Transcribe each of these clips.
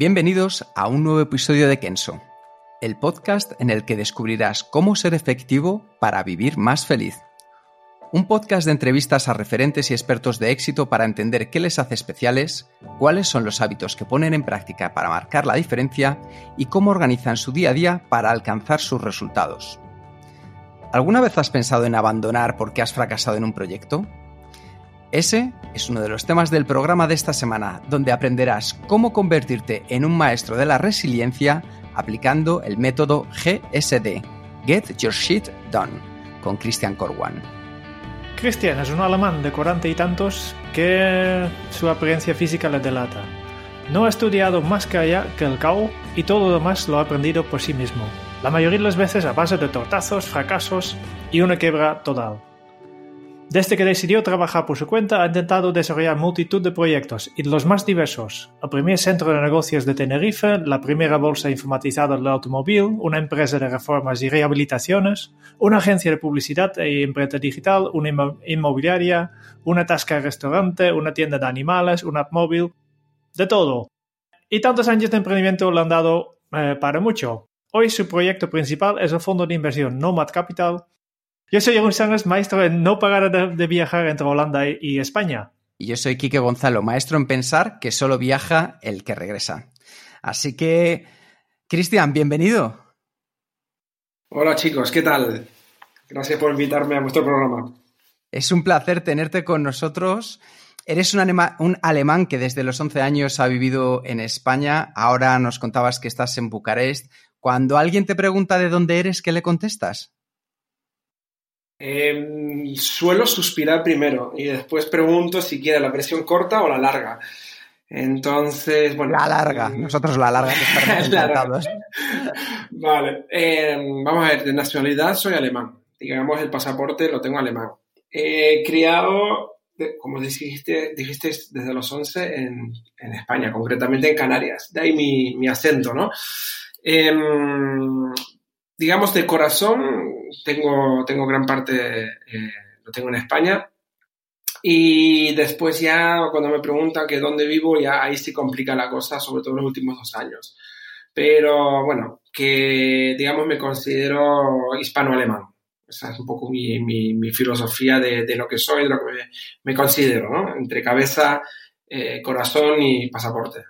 Bienvenidos a un nuevo episodio de Kenso, el podcast en el que descubrirás cómo ser efectivo para vivir más feliz. Un podcast de entrevistas a referentes y expertos de éxito para entender qué les hace especiales, cuáles son los hábitos que ponen en práctica para marcar la diferencia y cómo organizan su día a día para alcanzar sus resultados. ¿Alguna vez has pensado en abandonar porque has fracasado en un proyecto? Ese es uno de los temas del programa de esta semana, donde aprenderás cómo convertirte en un maestro de la resiliencia aplicando el método GSD, Get Your Shit Done, con Christian Corwan. Christian es un alemán de cuarenta y tantos que su apariencia física le delata. No ha estudiado más que allá que el cao y todo lo demás lo ha aprendido por sí mismo. La mayoría de las veces a base de tortazos, fracasos y una quiebra total. Desde que decidió trabajar por su cuenta, ha intentado desarrollar multitud de proyectos y los más diversos. El primer centro de negocios de Tenerife, la primera bolsa informatizada del automóvil, una empresa de reformas y rehabilitaciones, una agencia de publicidad e imprenta digital, una inmobiliaria, una tasca de restaurante, una tienda de animales, una app móvil, de todo. Y tantos años de emprendimiento le han dado eh, para mucho. Hoy su proyecto principal es el fondo de inversión Nomad Capital, yo soy Jeroen Sánchez, maestro en no pagar de, viajar entre Holanda y, España. Y yo soy Quique Gonzalo, maestro en pensar que solo viaja el que regresa. Así que, Cristian, bienvenido. Hola chicos, ¿qué tal? Gracias por invitarme a vuestro programa. Es un placer tenerte con nosotros. Eres un, un, alemán que desde los 11 años ha vivido en España. Ahora nos contabas que estás en Bucarest. Cuando alguien te pregunta de dónde eres, ¿qué le contestas? Em, suelo suspirar primero y después pregunto si quiere la versión corta o la larga. Entonces, bueno. La larga, mm, nosotros la larga, Vale, em, vamos a ver, de nacionalidad soy alemán. Digamos, el pasaporte lo tengo alemán. He criado, como dijiste, dijiste desde los 11 en, en España, concretamente en Canarias. De ahí mi, mi acento, ¿no? Digamos, de corazón, tengo, tengo gran parte, eh, lo tengo en España. Y después ya, cuando me preguntan que dónde vivo, ya ahí sí complica la cosa, sobre todo en los últimos dos años. Pero bueno, que digamos me considero hispano-alemán. Esa es un poco mi, mi, filosofía de, de, lo que soy, de lo que me, considero, ¿no? Entre cabeza, eh, corazón y pasaporte.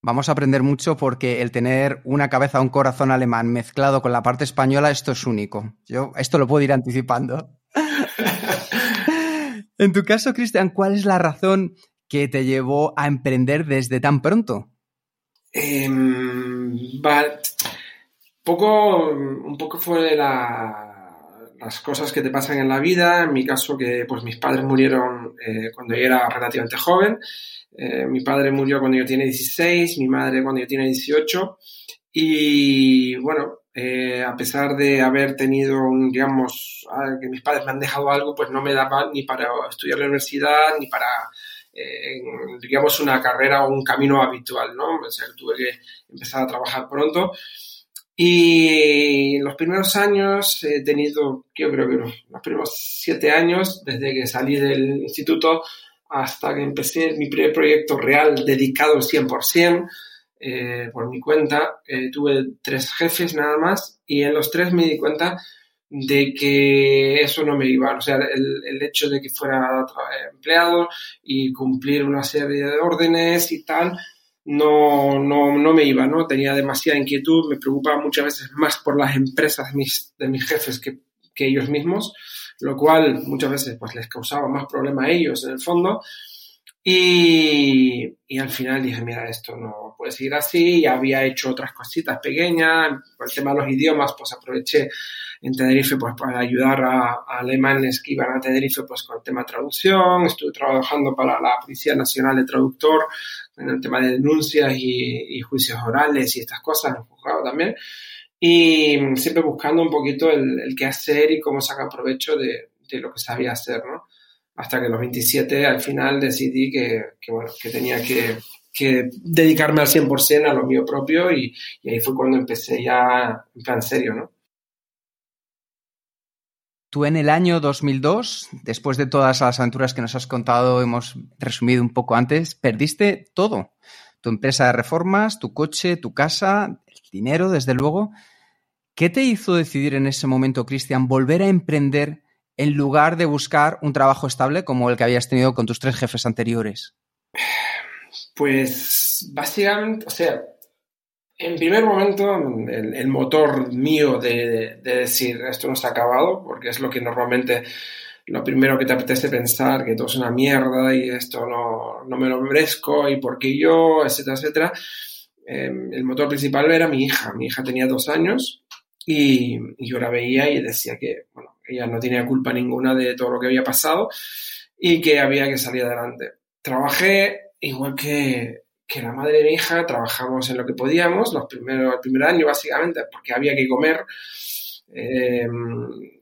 Vamos a aprender mucho porque el tener una cabeza, un corazón alemán mezclado con la parte española, esto es único. Yo esto lo puedo ir anticipando. en tu caso, Cristian, ¿cuál es la razón que te llevó a emprender desde tan pronto? Em, poco, un poco fue las cosas que te pasan en la vida. En mi caso, que pues mis padres murieron eh, cuando yo era relativamente joven. Eh, mi padre murió cuando yo tenía 16, mi madre cuando yo tenía 18. Y bueno, eh, a pesar de haber tenido, un, digamos, que mis padres me han dejado algo, pues no me daba ni para estudiar la universidad, ni para, eh, digamos, una carrera o un camino habitual, ¿no? O sea, tuve que empezar a trabajar pronto. Y en los primeros años he tenido, yo creo que los primeros siete años, desde que salí del instituto, hasta que empecé mi primer proyecto real dedicado al 100% eh, por mi cuenta. Eh, tuve tres jefes nada más y en los tres me di cuenta de que eso no me iba. O sea, el, el hecho de que fuera empleado y cumplir una serie de órdenes y tal, no, no, no me iba, ¿no? Tenía demasiada inquietud, me preocupaba muchas veces más por las empresas de mis, de mis jefes que, que ellos mismos lo cual muchas veces pues les causaba más problema a ellos en el fondo. Y, y, al final dije, mira, esto no puede seguir así. Ya había hecho otras cositas pequeñas. Por el tema de los idiomas, pues aproveché en Tenerife pues para ayudar a, a alemanes que iban a Tenerife pues con el tema de traducción. Estuve trabajando para la Policía Nacional de Traductor en el tema de denuncias y, juicios orales y estas cosas, en el también. Y siempre buscando un poquito el, qué hacer y cómo sacar provecho de, de lo que sabía hacer, ¿no? hasta que los 27 al final decidí que, que tenía que, que, dedicarme al 100% a lo mío propio y, ahí fue cuando empecé ya en serio, ¿no? Tú en el año 2002, después de todas las aventuras que nos has contado, hemos resumido un poco antes, perdiste todo. Tu empresa de reformas, tu coche, tu casa, dinero, desde luego. ¿Qué te hizo decidir en ese momento, Cristian, volver a emprender en lugar de buscar un trabajo estable como el que habías tenido con tus tres jefes anteriores? Pues básicamente, o sea, en primer momento el, motor mío de, decir esto no está acabado, porque es lo que normalmente lo primero que te apetece pensar, que todo es una mierda y esto no, no me lo merezco y por qué yo, etcétera, etcétera. Eh, el motor principal era mi hija. Mi hija tenía dos años y, y yo la veía y decía que, bueno, ella no tenía culpa ninguna de todo lo que había pasado y que había que salir adelante. Trabajé igual que, que la madre de mi hija, trabajamos en lo que podíamos, los primeros, el primer año básicamente, porque había que comer. Eh,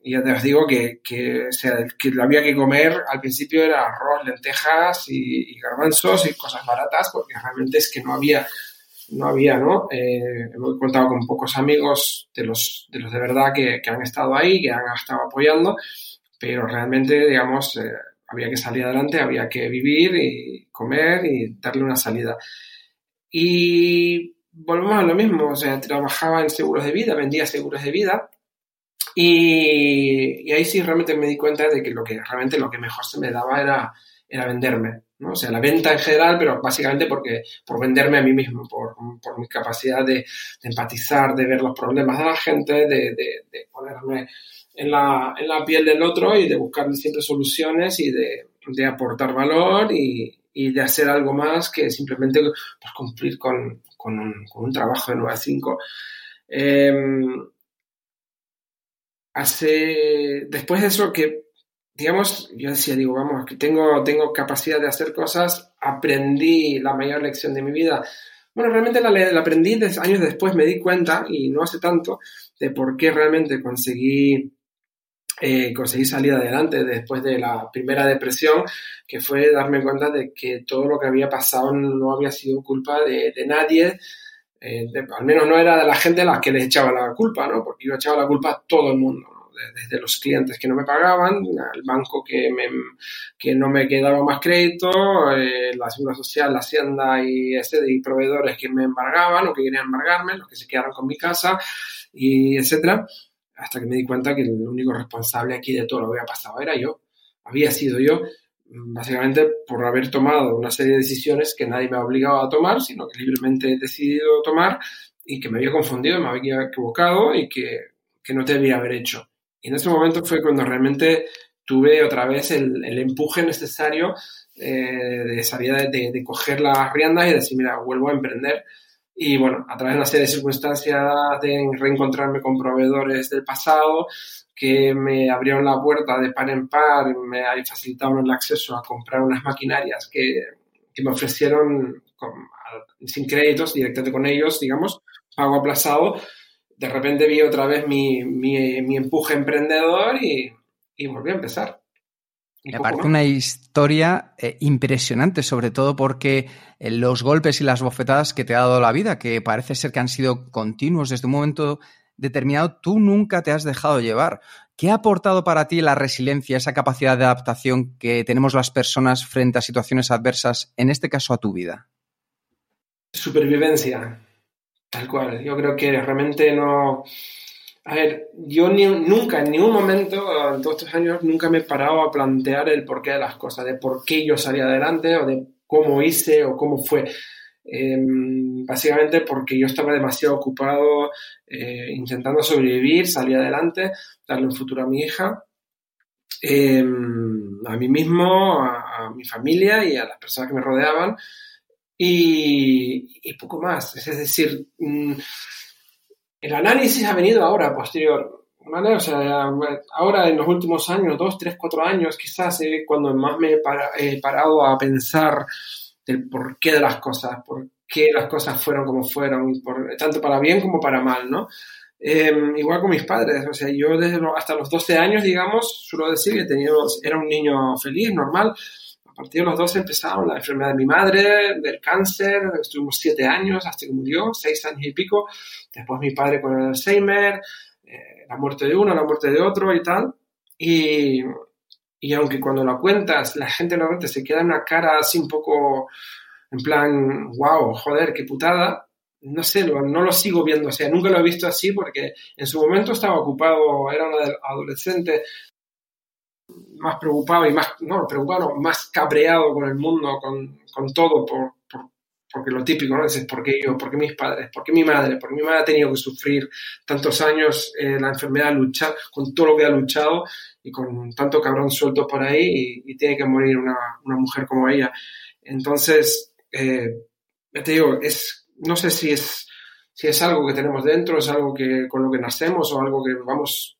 ya te os digo que, que, o sea, que lo había que comer al principio era arroz, lentejas y, y garbanzos y cosas baratas, porque realmente es que no había no había, ¿no? Eh, he contado con pocos amigos de los de, los de verdad que, que, han estado ahí, que han estado apoyando, pero realmente, digamos, eh, había que salir adelante, había que vivir y comer y darle una salida. Y volvemos a lo mismo, o sea, trabajaba en seguros de vida, vendía seguros de vida, y, y, ahí sí realmente me di cuenta de que lo que realmente lo que mejor se me daba era, era venderme. ¿No? O sea, la venta en general, pero básicamente porque, por venderme a mí mismo, por, por mi capacidad de, empatizar, de ver los problemas de la gente, de, ponerme en la, en la, piel del otro y de buscar siempre soluciones y de, aportar valor y, y, de hacer algo más que simplemente pues, cumplir con, con, un, trabajo de 9 a 5. Eh, hace, después de eso que digamos, yo decía, digo, vamos, que tengo, tengo capacidad de hacer cosas, aprendí la mayor lección de mi vida. Bueno, realmente la, la aprendí años después, me di cuenta, y no hace tanto, de por qué realmente conseguí, eh, conseguí salir adelante después de la primera depresión, que fue darme cuenta de que todo lo que había pasado no había sido culpa de, nadie, eh, al menos no era de la gente a la que les echaba la culpa, ¿no? Porque yo echaba la culpa a todo el mundo desde los clientes que no me pagaban, al banco que, me, que no me quedaba más crédito, eh, la Seguridad Social, la Hacienda y, este, y proveedores que me embargaban o que querían embargarme, los que se quedaron con mi casa, y etcétera, hasta que me di cuenta que el único responsable aquí de todo lo que había pasado era yo, había sido yo, básicamente por haber tomado una serie de decisiones que nadie me ha obligado a tomar, sino que libremente he decidido tomar y que me había confundido, me había equivocado y que, que no debía haber hecho. Y en ese momento fue cuando realmente tuve otra vez el, el empuje necesario eh, de salir de, de, coger las riendas y decir, mira, vuelvo a emprender. Y bueno, a través de una serie de circunstancias de reencontrarme con proveedores del pasado que me abrieron la puerta de par en par, me facilitaron el acceso a comprar unas maquinarias que, que me ofrecieron sin créditos directamente con ellos, digamos, pago aplazado, de repente vi otra vez mi, mi, mi empuje emprendedor y, y, volví a empezar. Y aparte una historia eh, impresionante, sobre todo porque eh, los golpes y las bofetadas que te ha dado la vida, que parece ser que han sido continuos desde un momento determinado, tú nunca te has dejado llevar. ¿Qué ha aportado para ti la resiliencia, esa capacidad de adaptación que tenemos las personas frente a situaciones adversas, en este caso a tu vida? Supervivencia. Tal cual, yo creo que realmente no... A ver, yo ni, nunca, en ningún momento, en todos estos años, nunca me he parado a plantear el porqué de las cosas, de por qué yo salí adelante o de cómo hice o cómo fue. Eh, básicamente porque yo estaba demasiado ocupado eh, intentando sobrevivir, salir adelante, darle un futuro a mi hija em, a mí mismo, a, mi familia y a las personas que me rodeaban y, poco más. Es decir, mm, el análisis ha venido ahora, posterior. O sea, ahora en los últimos años, dos, tres, cuatro años, quizás eh, cuando más me he, parado a pensar del porqué de las cosas, por qué las cosas fueron como fueron, por, tanto para bien como para mal, ¿no? Em, igual con mis padres, o sea, yo desde hasta los 12 años, digamos, suelo decir que he tenido, era un niño feliz, normal. Partir los 12 empezaron la enfermedad de mi madre, del cáncer, estuvimos 7 años hasta que murió, 6 años y pico. Después mi padre con el Alzheimer, eh, la muerte de uno, la muerte de otro y tal. Y, y aunque cuando lo cuentas, la gente normalmente se queda en una cara así un poco en plan, wow, joder, qué putada, no sé, no lo sigo viendo, o sea, nunca lo he visto así porque en su momento estaba ocupado, era un adolescente más preocupado y más, no, preocupado, más cabreado con el mundo, con, con todo, por, porque lo típico, ¿no? Es ¿por qué yo? ¿Por qué mis padres? ¿Por qué mi madre? ¿Por qué mi madre ha tenido que sufrir tantos años eh, la enfermedad, luchar con todo lo que ha luchado y con tanto cabrón suelto por ahí y, tiene que morir una, una, mujer como ella? Entonces, eh, te digo, es, no sé si es, si es algo que tenemos dentro, es algo que con lo que nacemos o algo que vamos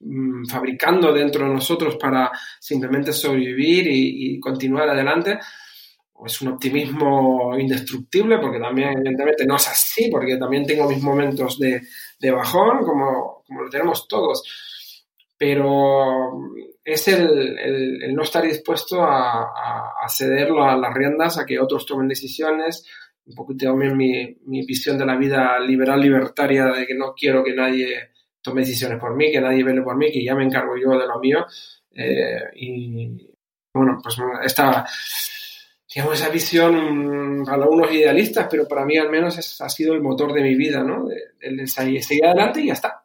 mm, fabricando dentro de nosotros para simplemente sobrevivir y, continuar adelante. Es un optimismo indestructible, porque también, evidentemente, no es así, porque también tengo mis momentos de, de bajón, como, como lo tenemos todos pero es el, el, no estar dispuesto a, a, a las riendas, a que otros tomen decisiones, un poco también mi, mi visión de la vida liberal libertaria, de que no quiero que nadie tome decisiones por mí, que nadie vele por mí, que ya me encargo yo de lo mío. Eh, y bueno, pues esta, digamos, esa visión para algunos idealistas, pero para mí al menos ha sido el motor de mi vida, ¿no? El, el seguir adelante y ya está.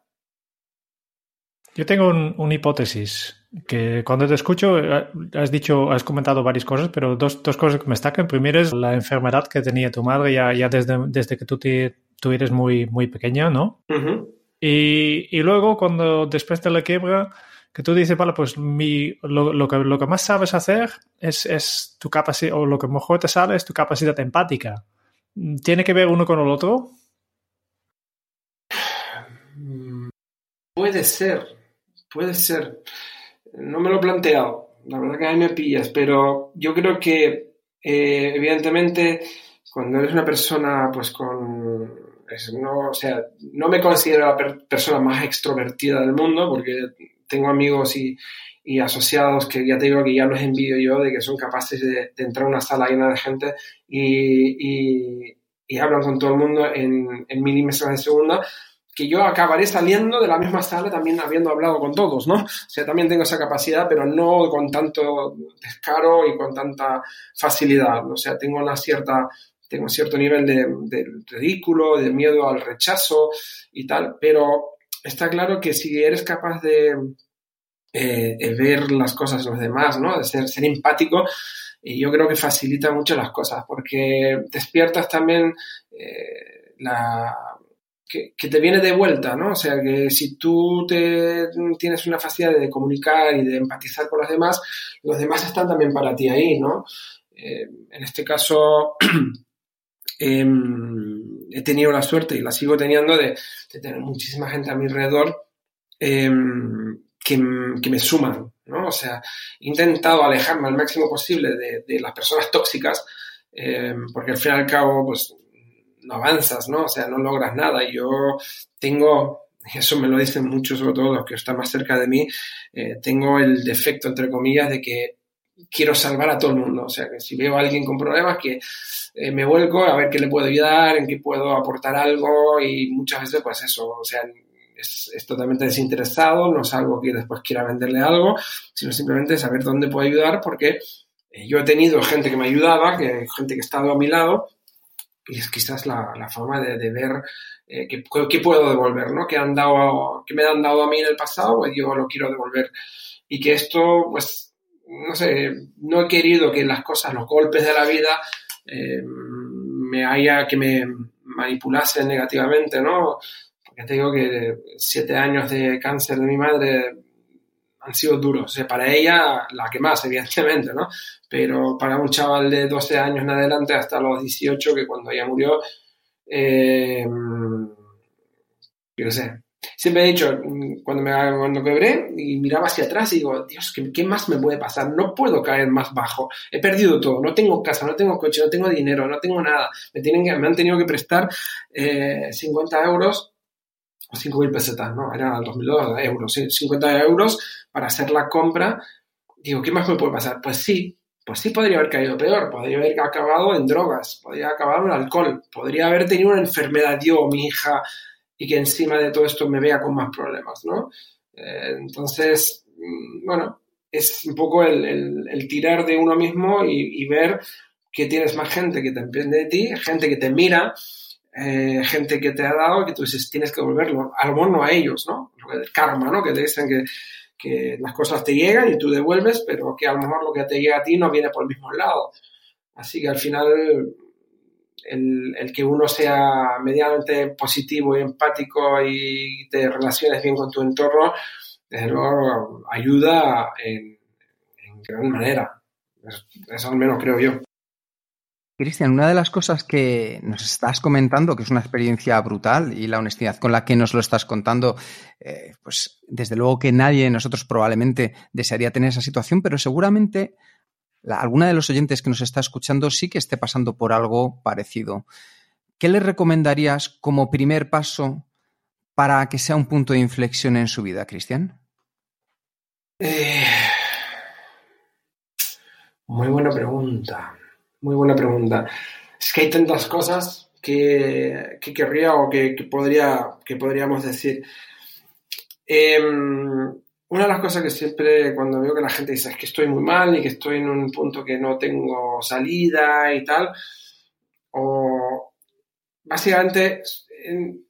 Yo tengo una hipótesis que cuando te escucho eh, has dicho, has comentado varias cosas, pero dos, dos cosas que me destacan. Primero es la enfermedad que tenía tu madre ya, ya desde, desde que tú, te, tú eres muy, muy pequeña, ¿no? Y, luego cuando después de la quiebra, que tú dices, vale, pues mi, lo, lo, que, lo que más sabes hacer es, es tu capacidad, o lo que mejor te sale es tu capacidad empática. ¿Tiene que ver uno con el otro? Puede ser, Puede ser. No me lo he planteado. La verdad que a mí me pillas, pero yo creo que, eh, evidentemente, cuando eres una persona, pues con. No, o sea, no me considero la persona más extrovertida del mundo, porque tengo amigos y, asociados que ya te digo que ya los envidio yo, de que son capaces de, entrar a una sala llena de gente y, y, hablan con todo el mundo en, en milímetros de segunda que yo acabaré saliendo de la misma sala también habiendo hablado con todos, ¿no? O sea, también tengo esa capacidad, pero no con tanto descaro y con tanta facilidad. O sea, tengo una cierta, tengo cierto nivel de, ridículo, de miedo al rechazo y tal, pero está claro que si eres capaz de, eh, ver las cosas de los demás, ¿no? De ser, ser empático, yo creo que facilita mucho las cosas, porque despiertas también eh, la que, te viene de vuelta, ¿no? O sea, que si tú te, tienes una facilidad de comunicar y de empatizar con los demás, los demás están también para ti ahí, ¿no? Eh, en este caso, em, he tenido la suerte y la sigo teniendo de, tener muchísima gente a mi alrededor em, que, me suman, ¿no? O sea, he intentado alejarme al máximo posible de, las personas tóxicas, em, porque al fin y al cabo, pues no avanzas, ¿no? O sea, no logras nada. Yo tengo, eso me lo dicen muchos, sobre todo los que están más cerca de mí, eh, tengo el defecto, entre comillas, de que quiero salvar a todo el mundo. O sea, que si veo a alguien con problemas, que eh, me vuelco a ver qué le puedo ayudar, en qué puedo aportar algo y muchas veces, pues eso, o sea, es, es, totalmente desinteresado, no es algo que después quiera venderle algo, sino simplemente saber dónde puedo ayudar porque eh, yo he tenido gente que me ayudaba, que gente que ha estado a mi lado y es quizás la, la forma de, de ver eh, qué, puedo devolver, ¿no? Que, han dado, que me han dado a mí en el pasado, pues yo lo quiero devolver. Y que esto, pues, no sé, no he querido que las cosas, los golpes de la vida, eh, me haya, que me manipulasen negativamente, ¿no? Porque te digo que siete años de cáncer de mi madre han sido duros. O sea, para ella, la que más, evidentemente, ¿no? Pero para un chaval de 12 años en adelante, hasta los 18, que cuando ella murió, eh, yo sé, siempre he dicho, cuando me cuando quebré y miraba hacia atrás digo, Dios, ¿qué, ¿qué, más me puede pasar? No puedo caer más bajo. He perdido todo. No tengo casa, no tengo coche, no tengo dinero, no tengo nada. Me, tienen que, me han tenido que prestar eh, 50 euros o 5.000 pesetas, ¿no? Era 2.000 euros, ¿sí? 50 euros para hacer la compra. Digo, ¿qué más me puede pasar? Pues sí, pues sí podría haber caído peor, podría haber acabado en drogas, podría haber acabado en alcohol, podría haber tenido una enfermedad yo mi hija y que encima de todo esto me vea con más problemas, ¿no? Eh, entonces, mm, bueno, es un poco el, el, tirar de uno mismo y, ver que tienes más gente que te depende de ti, gente que te mira, eh, gente que te ha dado, que tú dices, tienes que devolverlo, a lo mejor no a ellos, ¿no? El karma, ¿no? Que te dicen que, que las cosas te llegan y tú devuelves, pero que a lo mejor lo que te llega a ti no viene por el mismo lado. Así que al final el, que uno sea medianamente positivo y empático y te relaciones bien con tu entorno, desde luego ayuda en, gran manera. Eso, eso al menos creo yo. Cristian, una de las cosas que nos estás comentando, que es una experiencia brutal y la honestidad con la que nos lo estás contando, eh, pues desde luego que nadie de nosotros probablemente desearía tener esa situación, pero seguramente alguna de los oyentes que nos está escuchando sí que esté pasando por algo parecido. ¿Qué le recomendarías como primer paso para que sea un punto de inflexión en su vida, Cristian? Eh, muy buena pregunta, muy buena pregunta. Es que hay tantas cosas que, que querría o que, podría, que podríamos decir. Eh, una de las cosas que siempre cuando veo que la gente dice es que estoy muy mal y que estoy en un punto que no tengo salida y tal, o básicamente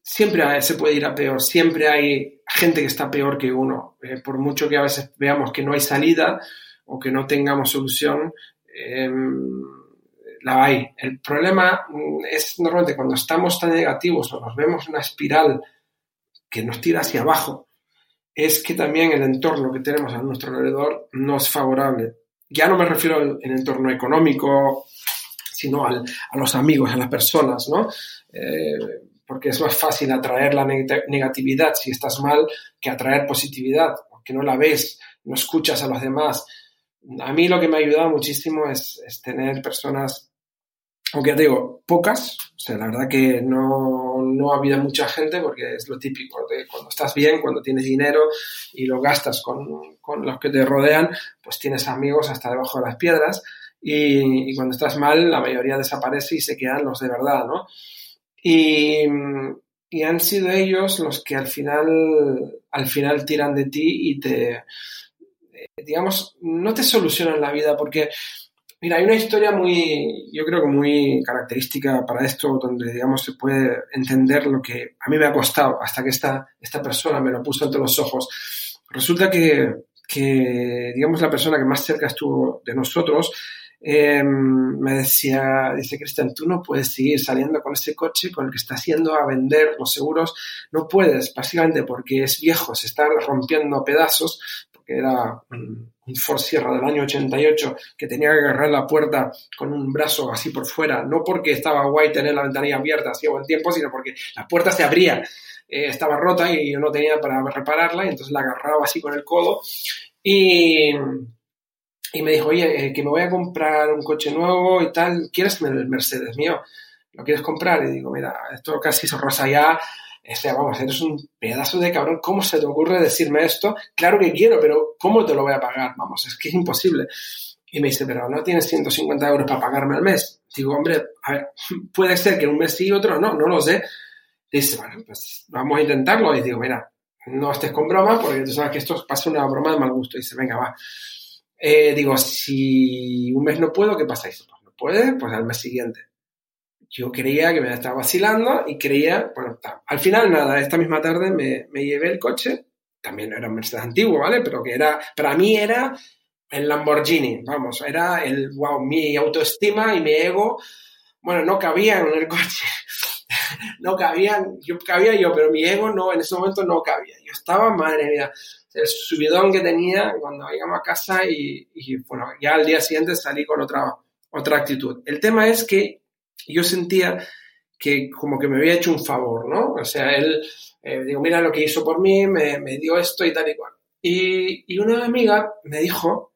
siempre se puede ir a peor, siempre hay gente que está peor que uno, eh, por mucho que a veces veamos que no hay salida o que no tengamos solución, eh, la hay. El problema mm, es normalmente cuando estamos tan negativos o nos vemos una espiral que nos tira hacia abajo, es que también el entorno que tenemos a nuestro alrededor no es favorable. Ya no me refiero al, entorno económico, sino a los amigos, a las personas, ¿no? Eh, porque es más fácil atraer la negatividad si estás mal que atraer positividad, porque no la ves, no escuchas a los demás. A mí lo que me ha ayudado muchísimo es tener personas aunque ya te digo, pocas, o sea, la verdad que no, no, ha habido mucha gente porque es lo típico de cuando estás bien, cuando tienes dinero y lo gastas con, con los que te rodean, pues tienes amigos hasta debajo de las piedras y, y, cuando estás mal la mayoría desaparece y se quedan los de verdad, ¿no? Y, y han sido ellos los que al final, al final tiran de ti y te, digamos, no te solucionan la vida porque Mira, hay una historia muy, yo creo que muy característica para esto, donde, digamos, se puede entender lo que a mí me ha costado hasta que esta, esta persona me lo puso ante los ojos. Resulta que, que, digamos, la persona que más cerca estuvo de nosotros eh, me decía, dice Cristian, tú no puedes seguir saliendo con ese coche con el que estás yendo a vender los seguros, no puedes, básicamente porque es viejo, se está rompiendo pedazos, porque era un Ford Sierra del año 88 que tenía que agarrar la puerta con un brazo así por fuera, no porque estaba guay tener la ventanilla abierta hacía buen tiempo, sino porque la puerta se abría, eh, estaba rota y yo no tenía para repararla y entonces la agarraba así con el codo y, y me dijo, oye, eh, que me voy a comprar un coche nuevo y tal, ¿quieres el Mercedes mío? ¿Lo quieres comprar? Y digo, mira, esto casi se rosa ya, sea, vamos, eres un pedazo de cabrón, ¿cómo se te ocurre decirme esto? Claro que quiero, pero ¿cómo te lo voy a pagar? Vamos, es que es imposible. Y me dice, pero no tienes 150 euros para pagarme al mes. Digo, hombre, a ver, puede ser que un mes sí y otro no, no lo sé. Dice, bueno, pues vamos a intentarlo. Y digo, mira, no estés con broma, porque tú sabes que esto pasa una broma de mal gusto. Y dice, venga, va. Eh, digo, si un mes no puedo, ¿qué pasa? Dice, pues no puede, pues al mes siguiente yo creía que me estaba vacilando y creía, bueno, al final nada, esta misma tarde me, me llevé el coche, también era un Mercedes antiguo, ¿vale? Pero que era, para mí era el Lamborghini, vamos, era el, wow, mi autoestima y mi ego, bueno, no cabían en el coche, no cabían, yo cabía yo, pero mi ego no, en ese momento no cabía, yo estaba, madre mía, el subidón que tenía cuando llegamos a casa y, y, bueno, ya al día siguiente salí con otra, otra actitud. El tema es que yo sentía que como que me había hecho un favor, ¿no? O sea, él, eh, digo, mira lo que hizo por mí, me, dio esto y tal y cual. Y, una amiga me dijo,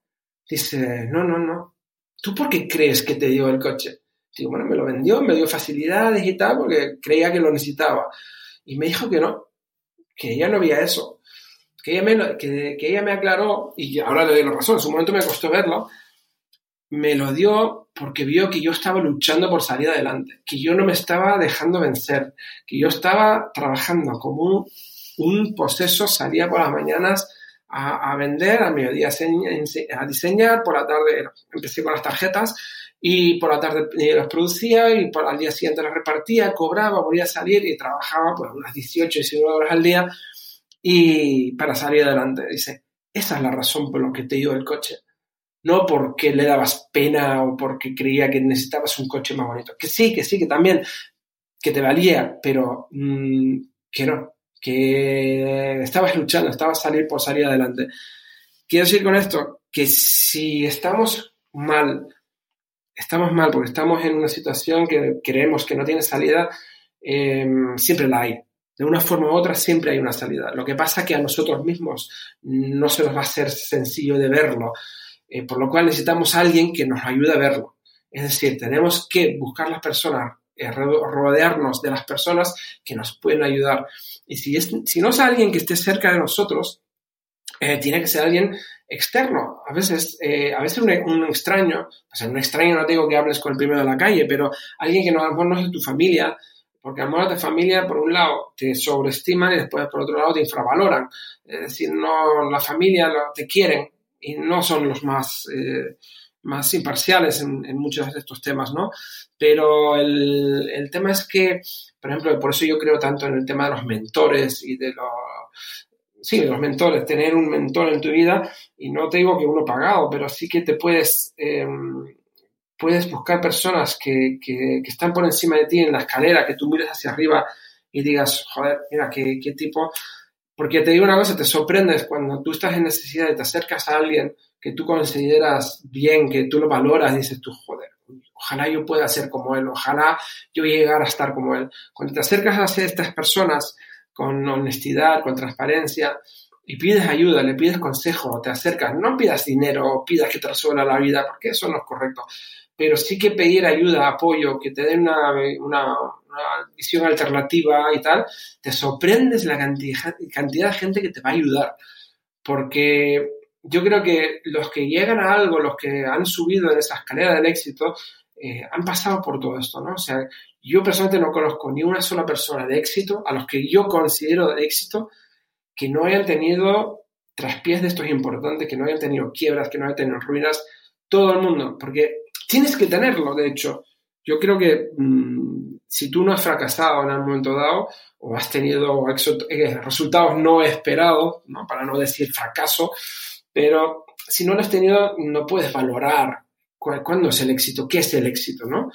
dice, no, no, no, ¿tú por qué crees que te dio el coche? Digo, bueno, me lo vendió, me dio facilidades y tal, porque creía que lo necesitaba. Y me dijo que no, que ella no había eso. Que ella me, que ella me aclaró, y ahora le doy la razón, en su momento me costó verlo, me lo dio porque vio que yo estaba luchando por salir adelante, que yo no me estaba dejando vencer, que yo estaba trabajando como un, un poseso, salía por las mañanas a, vender, a mediodía a diseñar, por la tarde empecé con las tarjetas y por la tarde las producía y por al día siguiente las repartía, cobraba, volvía a salir y trabajaba pues unas 18, 19 horas al día y para salir adelante. Dice, esa es la razón por la que te dio el coche no porque le dabas pena o porque creía que necesitabas un coche más bonito. Que sí, que sí, que también, que te valía, pero mmm, que no, que estabas luchando, estabas salir por salir adelante. Quiero decir con esto que si estamos mal, estamos mal porque estamos en una situación que creemos que no tiene salida, eh, siempre la hay. De una forma u otra siempre hay una salida. Lo que pasa es que a nosotros mismos no se nos va a ser sencillo de verlo. Eh, por lo cual necesitamos a alguien que nos ayude a verlo. Es decir, tenemos que buscar las personas, eh, rodearnos de las personas que nos pueden ayudar. Y si, es, si no es alguien que esté cerca de nosotros, eh, tiene que ser alguien externo. A veces, eh, a veces un, extraño, o sea, un extraño no digo que hables con el primero de la calle, pero alguien que no, a no es de tu familia, porque a lo de familia, por un lado, te sobreestiman y después, por otro lado, te infravaloran. Es decir, no, la familia lo, te quieren, y no son los más, eh, más imparciales en, muchos de estos temas, ¿no? Pero el, el, tema es que, por ejemplo, por eso yo creo tanto en el tema de los mentores y de los, sí, los mentores, tener un mentor en tu vida, y no te digo que uno pagado, pero sí que te puedes, eh, puedes buscar personas que, que, que, están por encima de ti en la escalera, que tú mires hacia arriba y digas, joder, mira, qué, qué tipo porque te digo una cosa, te sorprendes cuando tú estás en necesidad y te acercas a alguien que tú consideras bien, que tú lo valoras, dices tú, joder, ojalá yo pueda ser como él, ojalá yo llegar a estar como él. Cuando te acercas a estas personas con honestidad, con transparencia, y pides ayuda, le pides consejo, te acercas, no pidas dinero, pidas que te resuelva la vida, porque eso no es correcto, pero sí que pedir ayuda, apoyo, que te den una, una, visión alternativa y tal, te sorprendes la cantidad, cantidad de gente que te va a ayudar. Porque yo creo que los que llegan a algo, los que han subido en esa escalera del éxito, eh, han pasado por todo esto, ¿no? O sea, yo personalmente no conozco ni una sola persona de éxito, a los que yo considero de éxito, que no hayan tenido traspiés de estos importantes, que no hayan tenido quiebras, que no hayan tenido ruinas, todo el mundo, porque tienes que tenerlo, de hecho. Yo creo que mmm, si tú no has fracasado en algún momento dado o has tenido eh, resultados no esperados, ¿no? para no decir fracaso, pero si no lo has tenido, no puedes valorar cuándo es el éxito, qué es el éxito, ¿no?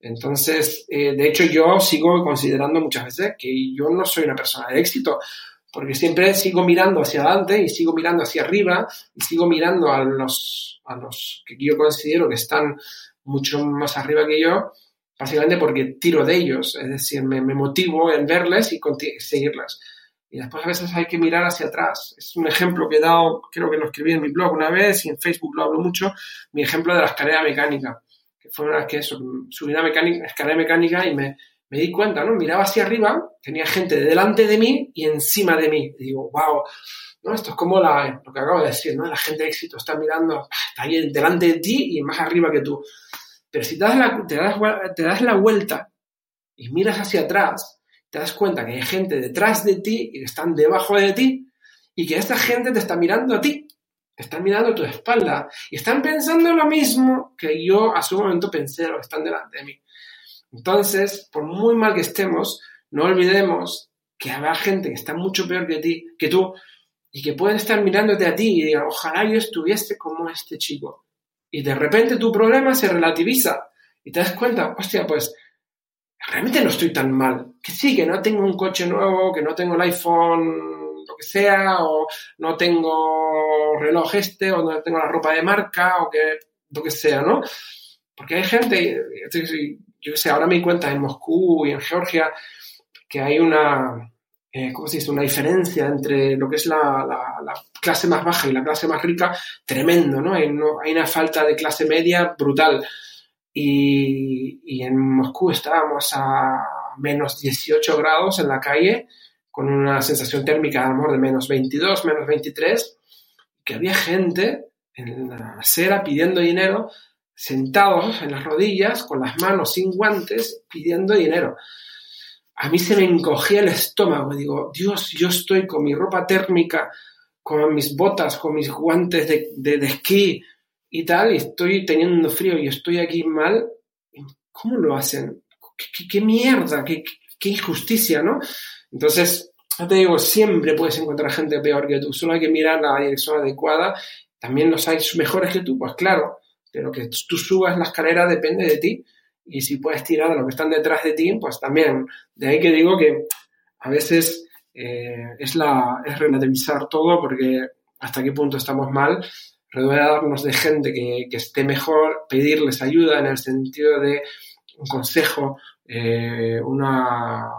Entonces, eh, de hecho, yo sigo considerando muchas veces que yo no soy una persona de éxito, porque siempre sigo mirando hacia adelante y sigo mirando hacia arriba y sigo mirando a los, a los que yo considero que están mucho más arriba que yo básicamente porque tiro de ellos, es decir, me, me motivo en verles y seguirlas. Y después a veces hay que mirar hacia atrás. Es un ejemplo que he dado, creo que lo escribí en mi blog una vez y en Facebook lo hablo mucho, mi ejemplo de la escalera mecánica, que fue una vez que eso, subí una escalera mecánica y me, me di cuenta, ¿no? Miraba hacia arriba, tenía gente delante de mí y encima de mí. Y digo, wow, ¿no? Esto es como la, lo que acabo de decir, ¿no? La gente de éxito está mirando, está ahí delante de ti y más arriba que tú. Pero si te das, la, vuelta y miras hacia atrás, te das cuenta que hay gente detrás de ti y que están debajo de ti y que esta gente te está mirando a ti, te están mirando a tu espalda y están pensando lo mismo que yo a su momento pensé lo que están delante de mí. Entonces, por muy mal que estemos, no olvidemos que habrá gente que está mucho peor que ti, tú, y que pueden estar mirándote a ti y digan, ojalá yo estuviese como este chico. Y de repente tu problema se relativiza y te das cuenta, hostia, pues realmente no estoy tan mal. Que sí, que no tengo un coche nuevo, que no tengo el iPhone lo que sea, o no tengo reloj este, o no tengo la ropa de marca, o que lo que sea, ¿no? Porque hay gente, yo sé, ahora me di cuenta en Moscú y en Georgia que hay una, eh, ¿cómo se dice? Una diferencia entre lo que es la, clase más baja y la clase más rica, tremendo, ¿no? Hay, una falta de clase media brutal. Y, en Moscú estábamos a menos 18 grados en la calle, con una sensación térmica a lo de menos 22, menos 23, que había gente en la acera pidiendo dinero, sentados en las rodillas, con las manos sin guantes, pidiendo dinero a mí se me encogía el estómago. Digo, Dios, yo estoy con mi ropa térmica, con mis botas, con mis guantes de, de, esquí y tal, y estoy teniendo frío y estoy aquí mal. ¿Cómo lo hacen? ¿Qué, mierda? ¿Qué, ¿Qué, injusticia, ¿no? Entonces, yo te digo, siempre puedes encontrar gente peor que tú, solo hay que mirar la dirección adecuada. También los hay mejores que tú, pues claro, pero que tú subas la escalera depende de ti y si puedes tirar a los que están detrás de ti, pues también. De ahí que digo que a veces eh, es, la, es relativizar todo porque hasta qué punto estamos mal, rodearnos de gente que, que esté mejor, pedirles ayuda en el sentido de un consejo, eh, una,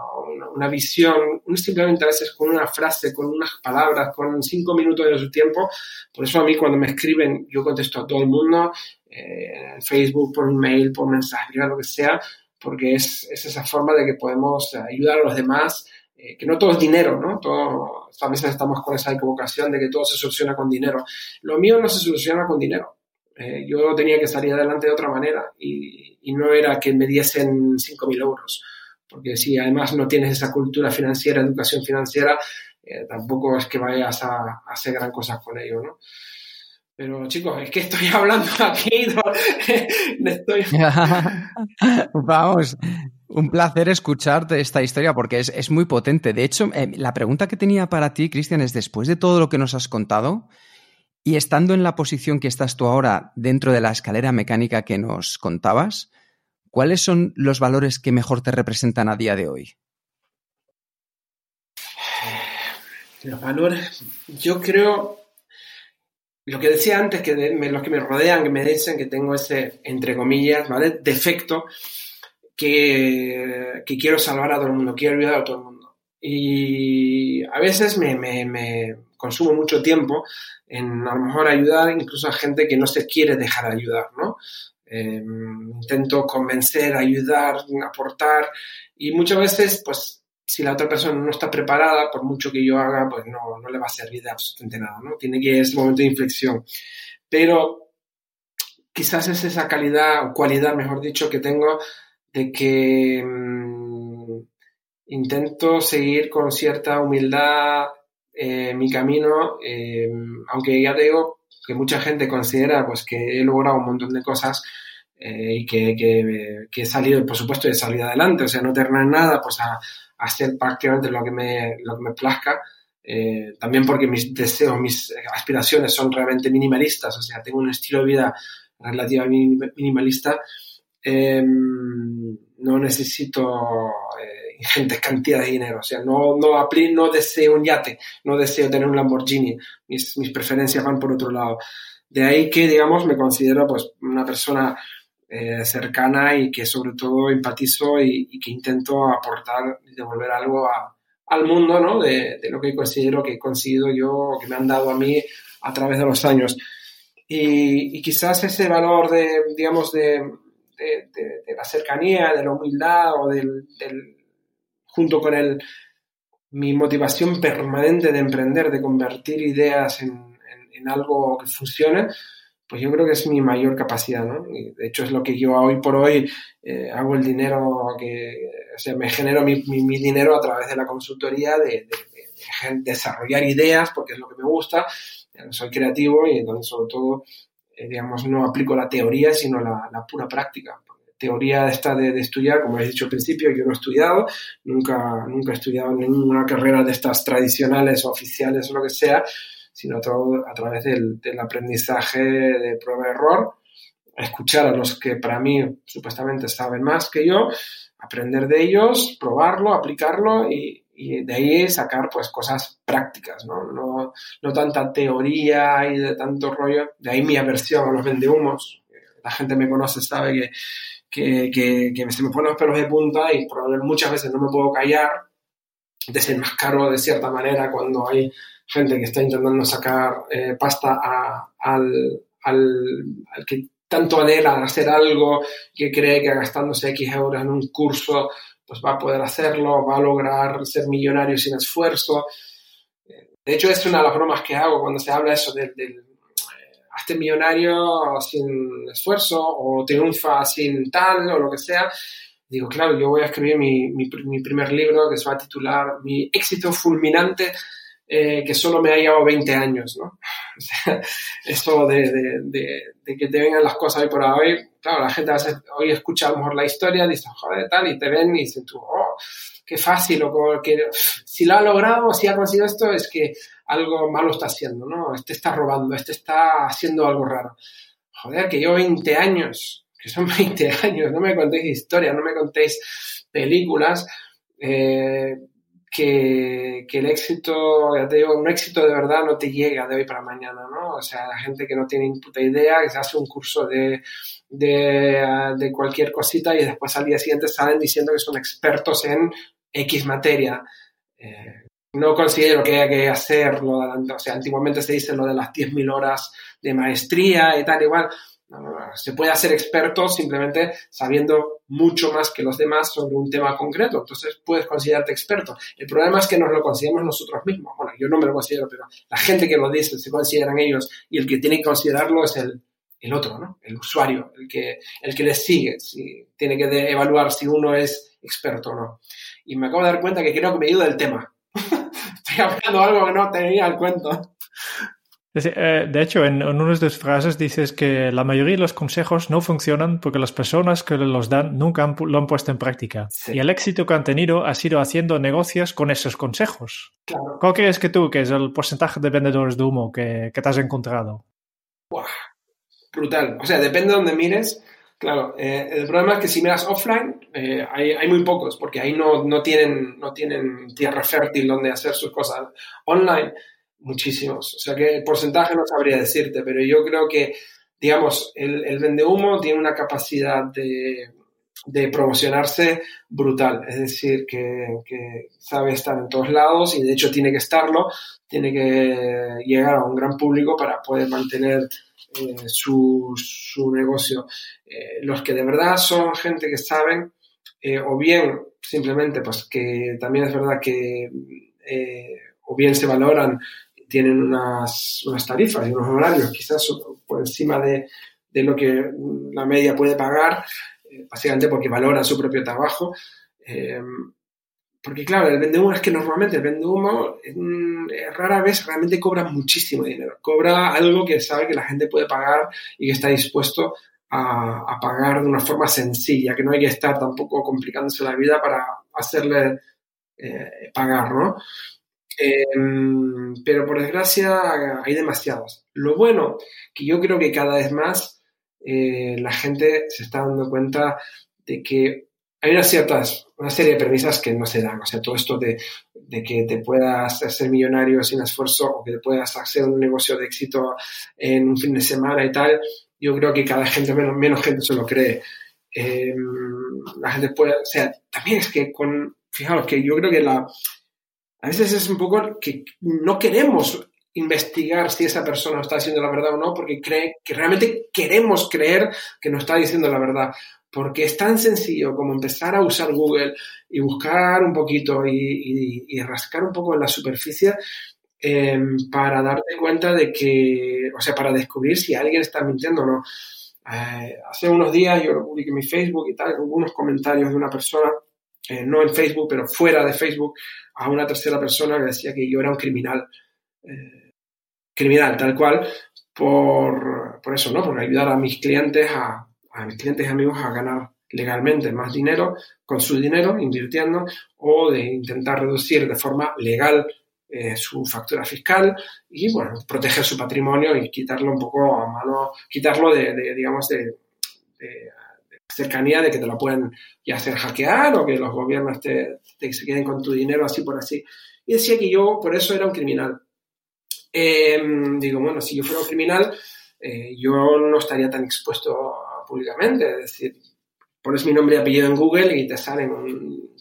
una, visión, simplemente a veces con una frase, con unas palabras, con cinco minutos de su tiempo. Por eso a mí cuando me escriben, yo contesto a todo el mundo, eh, en Facebook, por email, por mensaje, lo que sea, porque es, es, esa forma de que podemos ayudar a los demás, eh, que no todo es dinero, ¿no? Todo, a veces estamos con esa equivocación de que todo se soluciona con dinero. Lo mío no se soluciona con dinero. Eh, yo tenía que salir adelante de otra manera y, y no era que me diesen 5.000 euros. Porque si además no tienes esa cultura financiera, educación financiera, tampoco es que vayas a, a, hacer gran cosas con ello, ¿no? Pero chicos, es que estoy hablando aquí. estoy... Vamos, un placer escucharte esta historia porque es, es muy potente. De hecho, eh, la pregunta que tenía para ti, Cristian, es después de todo lo que nos has contado y estando en la posición que estás tú ahora dentro de la escalera mecánica que nos contabas, ¿cuáles son los valores que mejor te representan a día de hoy? Los valores, yo creo lo que decía antes, que los que me rodean, que me dicen que tengo ese, entre comillas, ¿vale? Defecto, que, quiero salvar a todo el mundo, quiero ayudar a todo el mundo. Y a veces me consumo mucho tiempo en a lo mejor ayudar incluso a gente que no se quiere dejar ayudar, ¿no? Eh, intento convencer, ayudar, aportar y muchas veces pues si la otra persona no está preparada, por mucho que yo haga, pues no, no le va a servir de absolutamente nada, ¿no? Tiene que ese momento de inflexión. Pero quizás es esa calidad o cualidad, mejor dicho, que tengo de que mm, intento seguir con cierta humildad eh, mi camino, eh, aunque ya te digo que mucha gente considera pues que he logrado un montón de cosas eh, y que, que, que, he salido, por supuesto, he salido adelante, o sea, no tener nada, pues a, hacer prácticamente lo que me, lo que me plazca. Eh, también porque mis deseos, mis aspiraciones son realmente minimalistas, o sea, tengo un estilo de vida relativamente minimalista. Em, no necesito eh, ingentes cantidades de dinero, o sea, no, no, no deseo un yate, no deseo tener un Lamborghini, mis, preferencias van por otro lado. De ahí que, digamos, me considero pues una persona eh, cercana y que sobre todo empatizo y, que intento aportar y devolver algo al mundo, ¿no? De, lo que considero que he conseguido yo, que me han dado a mí a través de los años. Y, quizás ese valor de, digamos, de, de, la cercanía, de la humildad o del, junto con el, mi motivación permanente de emprender, de convertir ideas en, en, algo que funcione, pues yo creo que es mi mayor capacidad, ¿no? De hecho es lo que yo hoy por hoy eh, hago el dinero que, o sea, me genero mi, mi, dinero a través de la consultoría, de, desarrollar ideas, porque es lo que me gusta, soy creativo y sobre todo, eh, digamos, no aplico la teoría, sino la, pura práctica. Teoría esta de, de, estudiar, como he dicho al principio, yo no he estudiado, nunca, nunca he estudiado ninguna carrera de estas tradicionales o oficiales o lo que sea, sino todo a través del, del aprendizaje de prueba-error, escuchar a los que para mí supuestamente saben más que yo, aprender de ellos, probarlo, aplicarlo y, y de ahí sacar pues cosas prácticas, ¿no? No, no tanta teoría y de tanto rollo, de ahí mi aversión a los vendehumos. La gente me conoce, sabe que, que, que, se me ponen los pelos de punta y probablemente muchas veces no me puedo callar, desenmascaro de cierta manera cuando hay gente que está intentando sacar eh, pasta a, al, al, al, que tanto anhela hacer algo, que cree que gastándose X euros en un curso pues va a poder hacerlo, va a lograr ser millonario sin esfuerzo. De hecho, es una de las bromas que hago cuando se habla eso del, del eh, hazte millonario sin esfuerzo o triunfa sin tal o lo que sea. Digo, claro, yo voy a escribir mi, primer libro que se va a titular Mi éxito fulminante eh, que solo me ha llevado 20 años, ¿no? Eso de, de, que te vengan las cosas hoy por hoy, claro, la gente hoy escucha a lo mejor la historia, dice, joder, tal, y te ven y dicen tú, oh, qué fácil, o que si lo ha logrado, si ha conseguido esto, es que algo malo está haciendo, ¿no? Este está robando, este está haciendo algo raro. Joder, que yo 20 años, que son 20 años, no me contéis historia, no me contéis películas, eh, que, que, el éxito, ya te digo, un éxito de verdad no te llega de hoy para mañana, ¿no? O sea, la gente que no tiene puta idea, que se hace un curso de, de, de, cualquier cosita y después al día siguiente salen diciendo que son expertos en X materia. Eh, no considero que haya que hacerlo, o sea, antiguamente se dice lo de las 10.000 horas de maestría y tal, igual. Se puede hacer experto simplemente sabiendo mucho más que los demás sobre un tema concreto. Entonces puedes considerarte experto. El problema es que nos lo consideramos nosotros mismos. Bueno, yo no me lo considero, pero la gente que lo dice se consideran ellos y el que tiene que considerarlo es el, el otro, ¿no? El usuario, el que, el que les sigue. Si, tiene que evaluar si uno es experto o no. Y me acabo de dar cuenta que creo que me ayuda el tema. Estoy hablando de algo que no tenía al cuento. Eh, de hecho, en, en una de tus frases dices que la mayoría de los consejos no funcionan porque las personas que los dan nunca han, lo han puesto en práctica. Sí. Y el éxito que han tenido ha sido haciendo negocios con esos consejos. Claro. ¿Cuál crees que tú, que es el porcentaje de vendedores de humo que, que te has encontrado? Wow. Brutal. O sea, depende de donde mires. Claro, eh, el problema es que si miras offline, eh, hay, muy pocos, porque ahí no, no, tienen, no tienen tierra fértil donde hacer sus cosas. Online, muchísimos. O sea que el porcentaje no sabría decirte, pero yo creo que, digamos, el, el vende humo tiene una capacidad de, de, promocionarse brutal. Es decir, que, que, sabe estar en todos lados y de hecho tiene que estarlo, tiene que llegar a un gran público para poder mantener eh, su, su, negocio. Eh, los que de verdad son gente que saben, eh, o bien simplemente, pues que también es verdad que o bien se valoran tienen unas, unas tarifas y unos horarios quizás por encima de, de lo que la media puede pagar, básicamente porque valoran su propio trabajo. Eh, porque claro, el vende humo es que normalmente el vende humo mm, rara vez realmente cobra muchísimo dinero. Cobra algo que sabe que la gente puede pagar y que está dispuesto a, pagar de una forma sencilla, que no hay que estar tampoco complicándose la vida para hacerle eh, pagar, ¿no? Eh, pero por desgracia hay demasiados. Lo bueno, que yo creo que cada vez más eh, la gente se está dando cuenta de que hay unas ciertas, una serie de premisas que no se dan. O sea, todo esto de, que te puedas hacer millonario sin esfuerzo o que te puedas hacer un negocio de éxito en un fin de semana y tal, yo creo que cada gente, menos, menos gente se lo cree. Eh, la gente puede, o sea, también es que con, fijaos que yo creo que la, a veces es un poco que no queremos investigar si esa persona está diciendo la verdad o no, porque cree que realmente queremos creer que nos está diciendo la verdad. Porque es tan sencillo como empezar a usar Google y buscar un poquito y, rascar un poco en la superficie eh, para darte cuenta de que, o sea, para descubrir si alguien está mintiendo o no. Eh, hace unos días yo publiqué en mi Facebook y tal, algunos comentarios de una persona eh, no en Facebook, pero fuera de Facebook, a una tercera persona que decía que yo era un criminal. Eh, criminal, tal cual, por, por, eso, ¿no? Por ayudar a mis clientes, a, mis clientes y amigos a ganar legalmente más dinero con su dinero, invirtiendo, o de intentar reducir de forma legal eh, su factura fiscal y, bueno, proteger su patrimonio y quitarlo un poco a mano, quitarlo de, de digamos, de, cercanía de que te lo pueden ya hacer hackear o que los gobiernos te, se queden con tu dinero así por así. Y decía que yo por eso era un criminal. Em, digo, bueno, si yo fuera un criminal, eh, yo no estaría tan expuesto públicamente. Es decir, pones mi nombre y apellido en Google y te salen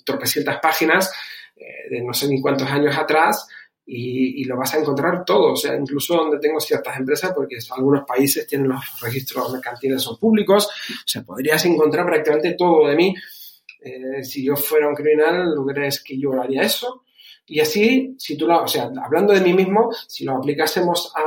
tropecientas páginas eh, de no sé ni cuántos años atrás y, lo vas a encontrar todo, o sea, incluso donde tengo ciertas empresas, porque algunos países tienen los registros mercantiles son públicos, o sea, podrías encontrar prácticamente todo de mí. Eh, si yo fuera un criminal, ¿lo crees que yo haría eso? Y así, si tú lo, o sea, hablando de mí mismo, si lo aplicásemos a,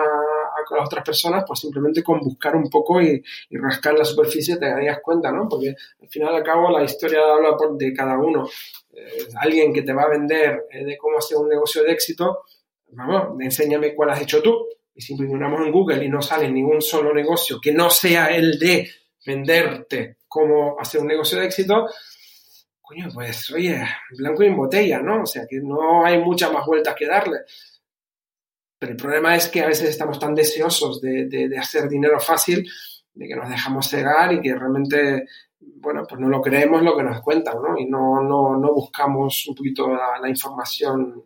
las otras personas, pues simplemente con buscar un poco y, rascar la superficie te darías cuenta, ¿no? Porque al final al cabo la historia habla de cada uno. Eh, alguien que te va a vender eh, de cómo hacer un negocio de éxito, vamos, enséñame cuál has hecho tú. Y si miramos en Google y no sale ningún solo negocio que no sea el de venderte cómo hacer un negocio de éxito, coño, pues oye, blanco y en botella, ¿no? O sea que no hay muchas más vueltas que darle. Pero el problema es que a veces estamos tan deseosos de, hacer dinero fácil, de que nos dejamos cegar y que realmente, bueno, pues no lo creemos lo que nos cuentan, ¿no? Y no, no, no buscamos un poquito la, información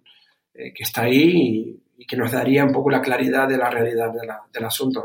eh, que está ahí y, que nos daría un poco la claridad de la realidad del asunto.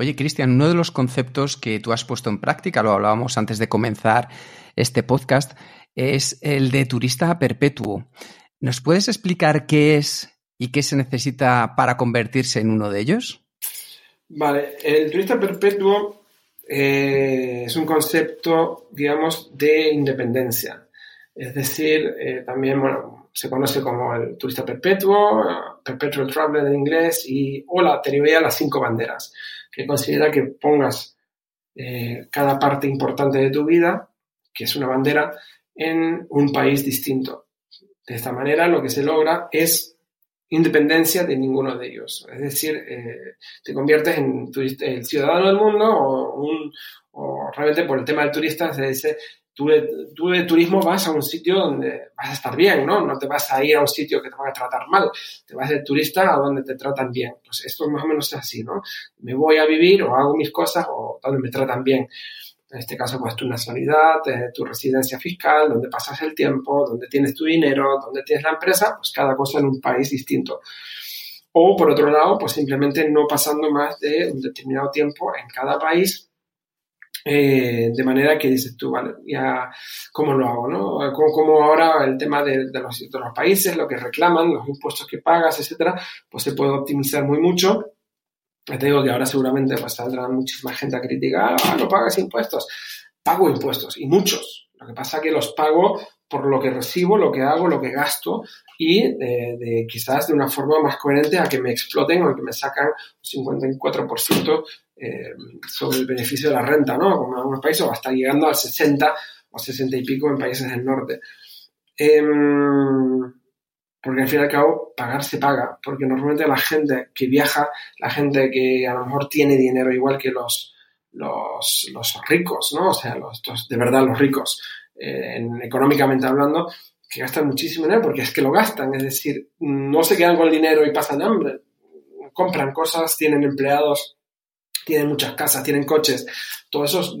Oye, Cristian, uno de los conceptos que tú has puesto en práctica, lo hablábamos antes de comenzar este podcast, es el de turista perpetuo. ¿Nos puedes explicar qué es y qué se necesita para convertirse en uno de ellos? Vale, el turista perpetuo eh, es un concepto, digamos, de independencia. Es decir, eh, también, bueno, se conoce como el turista perpetuo, perpetual traveler en inglés, y o la teoría de las cinco banderas que considera que pongas eh, cada parte importante de tu vida, que es una bandera, en un país distinto. De esta manera lo que se logra es independencia de ninguno de ellos. Es decir, eh, te conviertes en el ciudadano del mundo o, o realmente por el tema del turista se dice tú de, turismo vas a un sitio donde vas a estar bien, ¿no? No te vas a ir a un sitio que te van a tratar mal, te vas de turista a donde te tratan bien. Pues esto más o menos es así, ¿no? Me voy a vivir o hago mis cosas o donde me tratan bien. En este caso, pues tu nacionalidad, eh, tu residencia fiscal, donde pasas el tiempo, donde tienes tu dinero, donde tienes la empresa, pues cada cosa en un país distinto. O por otro lado, pues simplemente no pasando más de un determinado tiempo en cada país eh, de manera que dices tú, vale, ya, ¿cómo lo hago? ¿no? Como, ahora el tema de, los, de, los, países, lo que reclaman, los impuestos que pagas, etcétera, pues se puede optimizar muy mucho. Te digo que ahora seguramente pues, saldrá muchísima gente a criticar, ah, no pagas impuestos. Pago impuestos, y muchos. Lo que pasa es que los pago por lo que recibo, lo que hago, lo que gasto y de, quizás de una forma más coherente a que me exploten o que me sacan un 54% eh, sobre el beneficio de la renta, ¿no? Como en algunos países, o hasta llegando al 60 o 60 y pico en países del norte. Em, porque al fin y al cabo, pagar se paga, porque normalmente la gente que viaja, la gente que a lo mejor tiene dinero igual que los, los, los ricos, ¿no? O sea, los, de verdad los ricos, eh, económicamente hablando, que gastan muchísimo dinero porque es que lo gastan, es decir, no se quedan con el dinero y pasan hambre, compran cosas, tienen empleados tienen muchas casas, tienen coches, todo eso es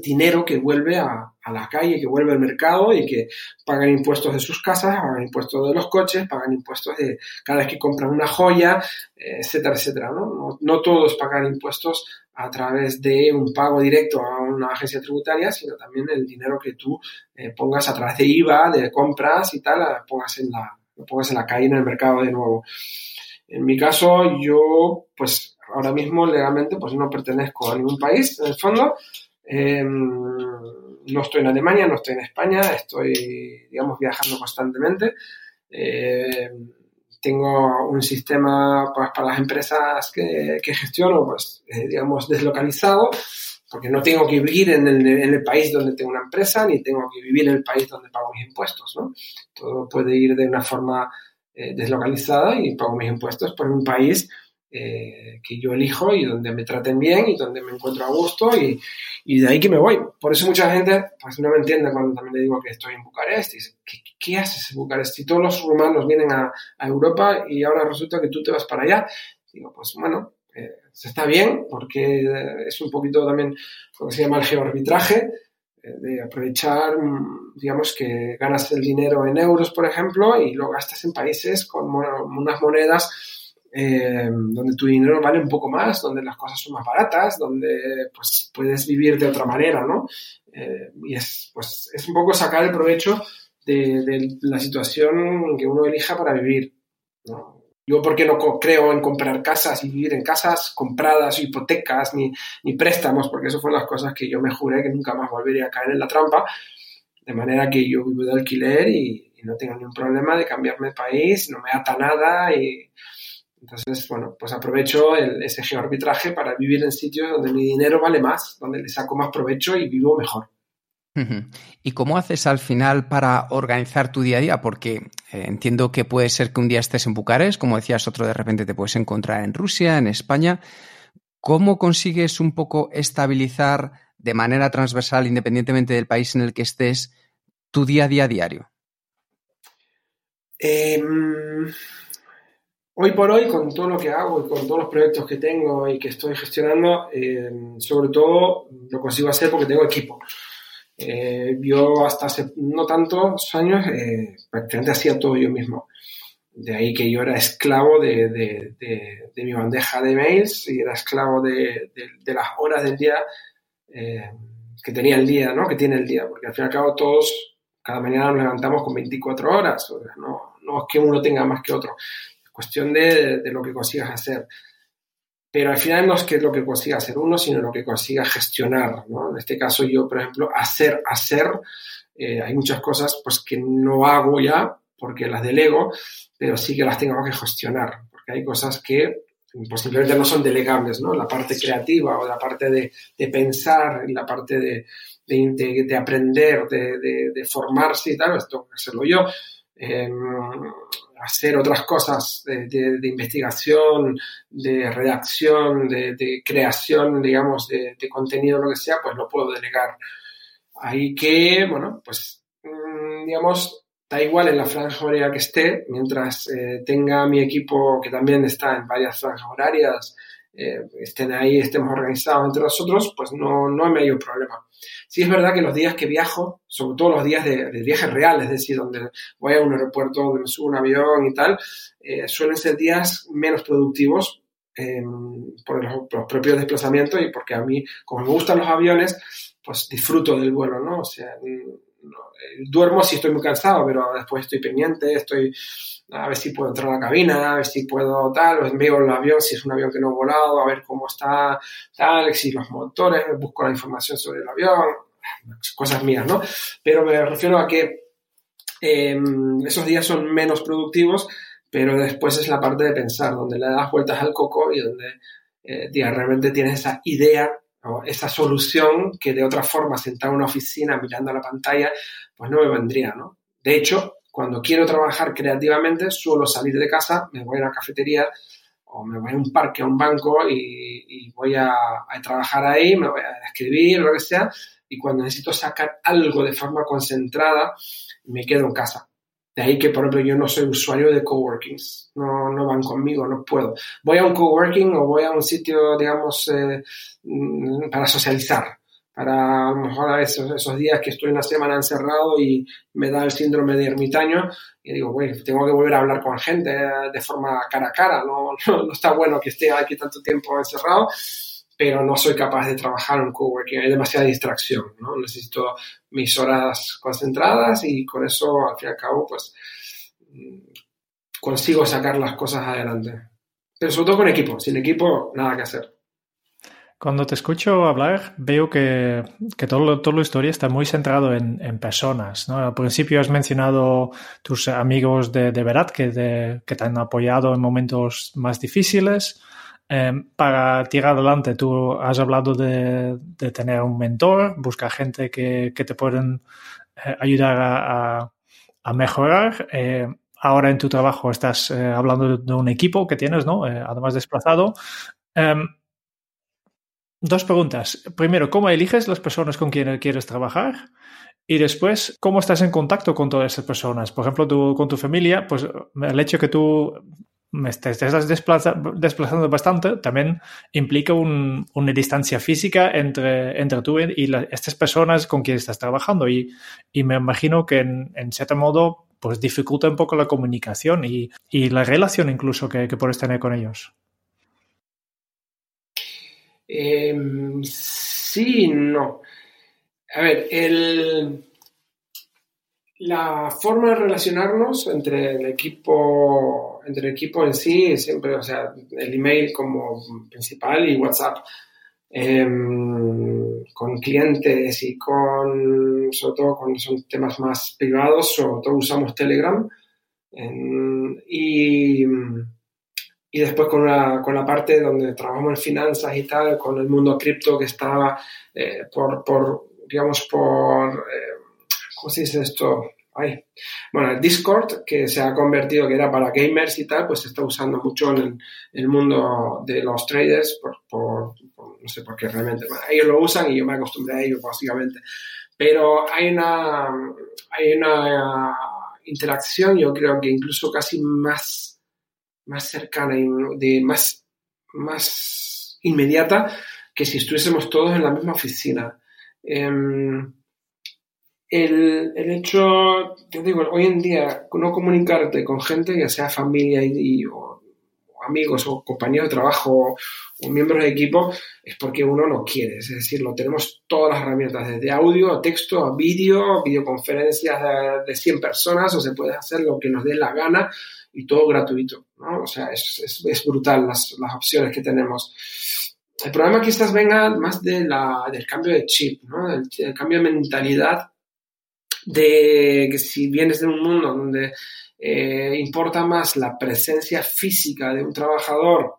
dinero, que vuelve a, la calle, que vuelve al mercado y que pagan impuestos de sus casas, pagan impuestos de los coches, pagan impuestos de cada vez que compran una joya, etcétera, etcétera. ¿no? Todos pagan impuestos a través de un pago directo a una agencia tributaria, sino también el dinero que tú eh, pongas a través de IVA, de compras y tal, pongas en la, pongas en la calle, en el mercado de nuevo. En mi caso, yo, pues ahora mismo legalmente pues no pertenezco a ningún país, en el fondo. Em, no estoy en Alemania, no estoy en España, estoy, digamos, viajando constantemente. Em, tengo un sistema pues, para las empresas que, gestiono, pues, eh, digamos, deslocalizado, porque no tengo que vivir en el, país donde tengo una empresa, ni tengo que vivir en el país donde pago mis impuestos, ¿no? Todo puede ir de una forma eh, deslocalizada y pago mis impuestos por un país eh, que yo elijo y donde me traten bien y donde me encuentro a gusto y, y, de ahí que me voy. Por eso mucha gente pues, no me entiende cuando también le digo que estoy en Bucarest. Y dice, ¿qué, qué haces en Bucarest? Si todos los rumanos vienen a, a, Europa y ahora resulta que tú te vas para allá. Digo, pues bueno, eh, está bien porque es un poquito también lo que se llama el geoarbitraje eh, de aprovechar, mm, digamos, que ganas el dinero en euros, por ejemplo, y lo gastas en países con unas monedas eh, donde tu dinero vale un poco más, donde las cosas son más baratas, donde pues puedes vivir de otra manera, ¿no? Eh, y es, pues, es un poco sacar el provecho de, la situación que uno elija para vivir, ¿no? Yo, porque no creo en comprar casas y vivir en casas compradas, hipotecas, ni, ni préstamos? Porque eso fueron las cosas que yo me juré que nunca más volvería a caer en la trampa. De manera que yo vivo de alquiler y, y no tengo ningún problema de cambiarme de país, no me ata nada y, entonces, bueno, pues aprovecho ese geoarbitraje para vivir en sitios donde mi dinero vale más, donde le saco más provecho y vivo mejor. ¿Y cómo haces al final para organizar tu día a día? Porque eh, entiendo que puede ser que un día estés en Bucarest, como decías, otro de repente te puedes encontrar en Rusia, en España. ¿Cómo consigues un poco estabilizar de manera transversal, independientemente del país en el que estés, tu día a día diario? Eh, Hoy por hoy, con todo lo que hago y con todos los proyectos que tengo y que estoy gestionando, eh, sobre todo lo consigo hacer porque tengo equipo. Eh, yo hasta hace no tantos años eh, prácticamente hacía todo yo mismo. De ahí que yo era esclavo de, de, de, mi bandeja de mails y era esclavo de, las horas del día que tenía el día, ¿no? Que tiene el día. Porque al fin y al cabo todos, cada mañana nos levantamos con 24 horas. no, no es que uno tenga más que otro cuestión de, lo que consigas hacer. Pero al final no es que lo que consiga hacer uno, sino lo que consiga gestionar. ¿no? En este caso yo, por ejemplo, hacer, hacer, eh, hay muchas cosas pues, que no hago ya porque las delego, pero sí que las tengo que gestionar, porque hay cosas que pues, simplemente no son delegables, ¿no? La parte creativa o la parte de, de pensar, la parte de, de, de aprender, de, formarse y tal, esto tengo que hacerlo yo. Em, hacer otras cosas de, investigación, de redacción, de, creación, digamos, de, contenido, lo que sea, pues lo puedo delegar. Ahí que, bueno, pues, mm, digamos, da igual en la franja horaria que esté, mientras eh, tenga mi equipo que también está en varias franjas horarias, eh, estén ahí, estemos organizados entre nosotros, pues no, no hay mayor problema. Sí es verdad que los días que viajo, sobre todo los días de, de viaje real, es decir, donde voy a un aeropuerto, donde me subo un avión y tal, eh, suelen ser días menos productivos em, por los, propios desplazamientos y porque a mí, como me gustan los aviones, pues disfruto del vuelo, ¿no? O sea, eh, duermo si estoy muy cansado, pero después estoy pendiente, estoy a ver si puedo entrar a la cabina, a ver si puedo tal, veo el avión, si es un avión que no he volado, a ver cómo está tal, si los motores, busco la información sobre el avión, cosas mías, ¿no? Pero me refiero a que em, esos días son menos productivos, pero después es la parte de pensar, donde le das vueltas al coco y donde eh, realmente tienes esa idea esa solución que de otra forma, sentado en una oficina mirando a la pantalla, pues no me vendría, ¿no? De hecho, cuando quiero trabajar creativamente, suelo salir de casa, me voy a una cafetería o me voy a un parque, a un banco y, voy a, trabajar ahí, me voy a escribir, lo que sea, y cuando necesito sacar algo de forma concentrada, me quedo en casa. De ahí que, por ejemplo, yo no soy usuario de coworkings, no, no van conmigo, no puedo. Voy a un coworking o voy a un sitio, digamos, eh, para socializar, para a lo mejor esos, esos días que estoy una semana encerrado y me da el síndrome de ermitaño y digo, bueno, tengo que volver a hablar con gente de forma cara a cara, no, no, no está bueno que esté aquí tanto tiempo encerrado pero no soy capaz de trabajar en coworking, hay demasiada distracción, ¿no? Necesito mis horas concentradas y con eso, al fin y al cabo, pues mm, consigo sacar las cosas adelante. Pero sobre todo con equipo, sin equipo, nada que hacer. Cuando te escucho hablar, veo que, que todo, toda la historia está muy centrado en, en, personas. ¿no? Al principio has mencionado tus amigos de, de Verat que, que te han apoyado en momentos más difíciles. Eh, para tirar adelante, tú has hablado de, de tener un mentor, buscar gente que, que te pueden eh, ayudar a, mejorar. Eh, ahora en tu trabajo estás eh, hablando de, un equipo que tienes, ¿no? Eh, además desplazado. Em, dos preguntas. Primero, ¿cómo eliges las personas con quienes quieres trabajar? Y después, ¿cómo estás en contacto con todas esas personas? Por ejemplo, tú, con tu familia, pues el hecho que tú te estás desplaza, desplazando bastante, también implica un, una distancia física entre, entre tú y estas personas con quienes estás trabajando. Y, y me imagino que en, cierto modo pues dificulta un poco la comunicación y, y la relación incluso que, puedes tener con ellos. Eh, sí, no. A ver, el, la forma de relacionarnos entre el equipo, entre el equipo en sí, siempre, o sea, el email como principal y WhatsApp. Eh, con clientes y con, sobre todo cuando son temas más privados, sobre todo usamos Telegram. Eh, y, y después con la, con la parte donde trabajamos en finanzas y tal, con el mundo cripto que estaba eh, por, por, digamos, por eh, ¿cómo se dice esto? Ay. Bueno, el Discord, que se ha convertido, que era para gamers y tal, pues se está usando mucho en el, el mundo de los traders, por, por, por, no sé por qué realmente. Bueno, ellos lo usan y yo me acostumbré a ello, básicamente. Pero hay una, hay una interacción, yo creo que incluso casi más, más cercana y de más, más inmediata que si estuviésemos todos en la misma oficina. Eh, el, el, hecho, te digo, hoy en día no comunicarte con gente, ya sea familia y, amigos o compañeros de trabajo o, miembros de equipo, es porque uno no quiere. Es decir, lo tenemos todas las herramientas, desde audio a texto a vídeo, videoconferencias de, de 100 personas, o se puede hacer lo que nos dé la gana y todo gratuito. ¿no? O sea, es, es, brutal las, las opciones que tenemos. El problema quizás venga más de la, del cambio de chip, ¿no? el, el cambio de mentalidad de que si vienes de un mundo donde eh, importa más la presencia física de un trabajador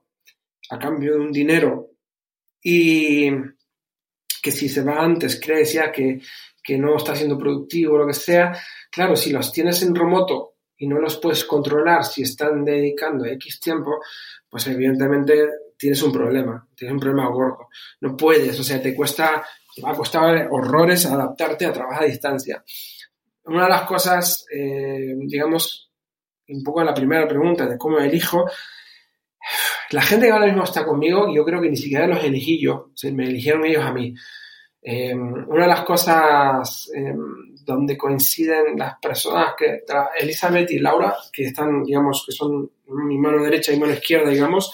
a cambio de un dinero y que si se va antes crees ya que, que no está siendo productivo o lo que sea, claro, si los tienes en remoto y no los puedes controlar si están dedicando X tiempo, pues evidentemente tienes un problema, tienes un problema gordo. No puedes, o sea, te cuesta, te va a costar horrores adaptarte a trabajar a distancia una de las cosas, eh, digamos, un poco la primera pregunta de cómo elijo, la gente que ahora mismo está conmigo, yo creo que ni siquiera los elegí yo, o sea, me eligieron ellos a mí. Eh, una de las cosas eh, donde coinciden las personas que, Elizabeth y Laura, que están, digamos, que son mi mano derecha y mano izquierda, digamos,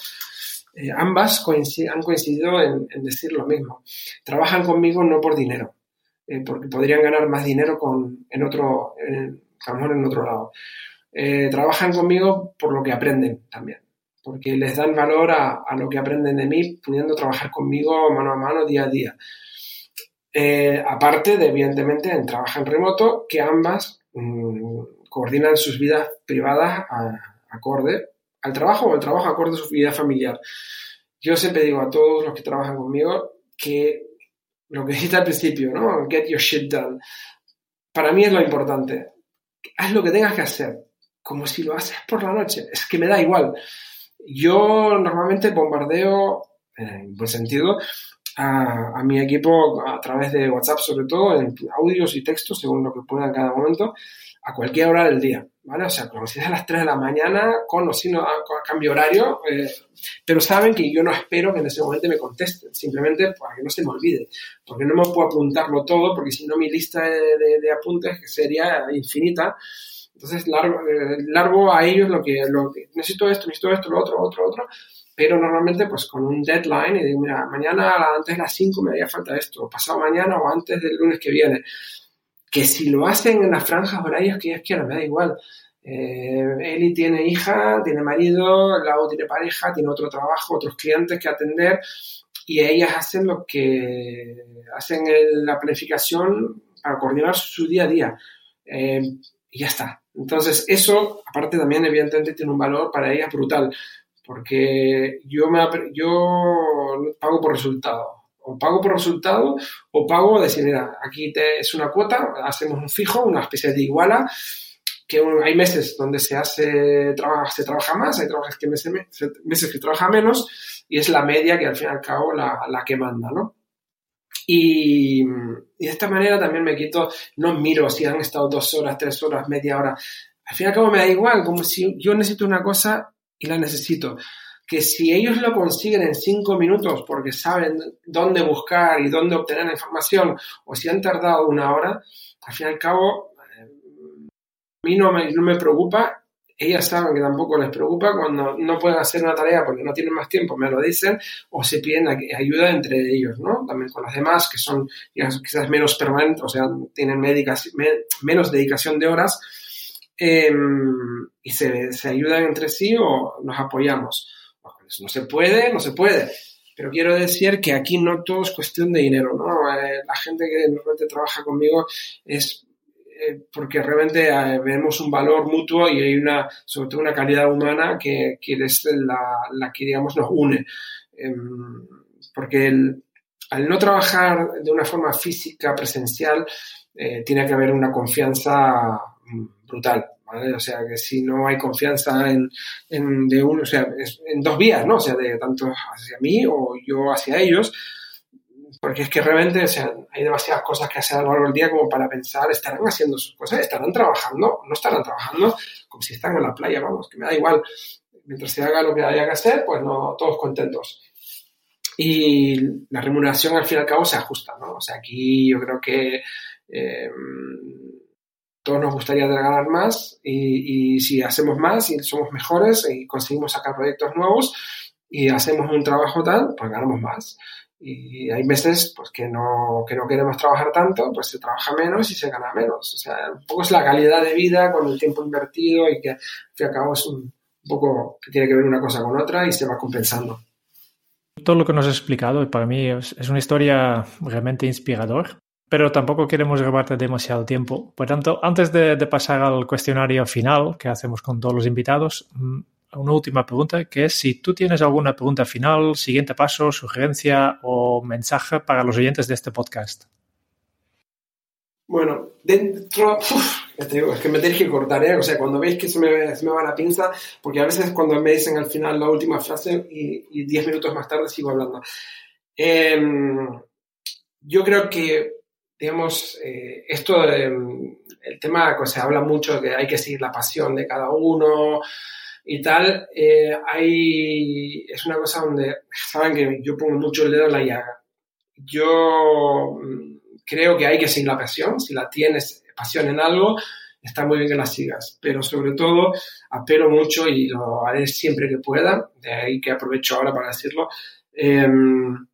ambas han coincidido en decir lo mismo. Trabajan conmigo no por dinero, eh, porque podrían ganar más dinero con, en otro, en, en otro lado. Eh, trabajan conmigo por lo que aprenden también, porque les dan valor a, a, lo que aprenden de mí, pudiendo trabajar conmigo mano a mano, día a día. Eh, aparte de, evidentemente, en trabajo en remoto, que ambas mmm, coordinan sus vidas privadas a, acorde al trabajo o el trabajo acorde a su vida familiar. Yo siempre digo a todos los que trabajan conmigo que lo que dijiste al principio, ¿no? Get your shit done. Para mí es lo importante. Haz lo que tengas que hacer, como si lo haces por la noche. Es que me da igual. Yo normalmente bombardeo, en buen sentido, a, a, mi equipo a través de WhatsApp, sobre todo, en audios y textos, según lo que pueda en cada momento, a cualquier hora del día. ¿Vale? O sea, es a las 3 de la mañana, con o sin cambio horario, eh, pero saben que yo no espero que en ese momento me contesten, simplemente para que no se me olvide, porque no me puedo apuntarlo todo, porque si no mi lista de, apuntes sería infinita, entonces largo, eh, largo a ellos lo que, lo que, necesito esto, necesito esto, lo otro, otro, otro, pero normalmente pues con un deadline y digo, mira, mañana antes de las 5 me haría falta esto, pasado mañana o antes del lunes que viene que si lo hacen en las franjas horarias que ellos quieran, me da igual. Eh, Eli tiene hija, tiene marido, Lau tiene pareja, tiene otro trabajo, otros clientes que atender y ellas hacen lo que hacen la planificación para coordinar su día a día. Eh, y ya está. Entonces, eso, aparte también, evidentemente, tiene un valor para ellas brutal, porque yo, me, yo pago por resultado o pago por resultado o pago decir, mira, aquí te, es una cuota, hacemos un fijo, una especie de iguala, que hay meses donde se hace, trabaja, se trabaja más, hay trabajos que meses, meses que trabaja menos y es la media que al fin y al cabo la, la que manda, ¿no? Y, y, de esta manera también me quito, no miro si han estado dos horas, tres horas, media hora. Al fin y al cabo me da igual, como si yo necesito una cosa y la necesito que si ellos lo consiguen en cinco minutos porque saben dónde buscar y dónde obtener la información, o si han tardado una hora, al fin y al cabo, eh, a mí no me, no me preocupa. Ellas saben que tampoco les preocupa cuando no pueden hacer una tarea porque no tienen más tiempo, me lo dicen, o se piden ayuda entre ellos, ¿no? También con las demás, que son quizás menos permanentes, o sea, tienen menos dedicación de horas, em, y se, se ayudan entre sí o nos apoyamos. Pues no se puede, no se puede. Pero quiero decir que aquí no todo es cuestión de dinero, ¿no? Eh, la gente que normalmente trabaja conmigo es eh, porque realmente eh, vemos un valor mutuo y hay una, sobre todo una calidad humana que, que es la, la, que, digamos, nos une. Em, porque al no trabajar de una forma física, presencial, tiene que haber una confianza mm, brutal. O sea, que si no hay confianza en, en de o sea, en dos vías, ¿no? O sea, de tanto hacia mí o yo hacia ellos, porque es que realmente, o sea, hay demasiadas cosas que hacer a lo largo del día como para pensar, ¿estarán haciendo sus cosas? ¿Estarán trabajando? ¿No estarán trabajando? Como si están en la playa, vamos, que me da igual. Mientras se haga lo que haya que hacer, pues no, todos contentos. Y la remuneración al fin y al cabo se ajusta, ¿no? O sea, aquí yo creo que eh, todos nos gustaría ganar más y, si hacemos más y somos mejores y conseguimos sacar proyectos nuevos y hacemos un trabajo tal, pues ganamos más. Y hay meses pues, que, no, que no queremos trabajar tanto, pues se trabaja menos y se gana menos. O sea, un poco es la calidad de vida con el tiempo invertido y que al fin y al cabo es un, poco que tiene que ver una cosa con otra y se va compensando. Todo lo que nos has explicado para mí es, una historia realmente inspiradora pero tampoco queremos robarte demasiado tiempo. Por tanto, antes de, pasar al cuestionario final que hacemos con todos los invitados, mm, una última pregunta, que es si tú tienes alguna pregunta final, siguiente paso, sugerencia o mensaje para los oyentes de este podcast. Bueno, dentro, es que me tenéis que cortar, ¿eh? O sea, cuando veis que se me, va la pinza, porque a veces cuando me dicen al final la última frase y, diez minutos más tarde sigo hablando. Em, yo creo que digamos, eh, esto, el tema, que se habla mucho de que hay que seguir la pasión de cada uno y tal, eh, hay, es una cosa donde, saben que yo pongo mucho el dedo en la llaga. Yo mm, creo que hay que seguir la pasión, si la tienes pasión en algo, está muy bien que la sigas, pero sobre todo apelo mucho y lo haré siempre que pueda, de ahí que aprovecho ahora para decirlo, em,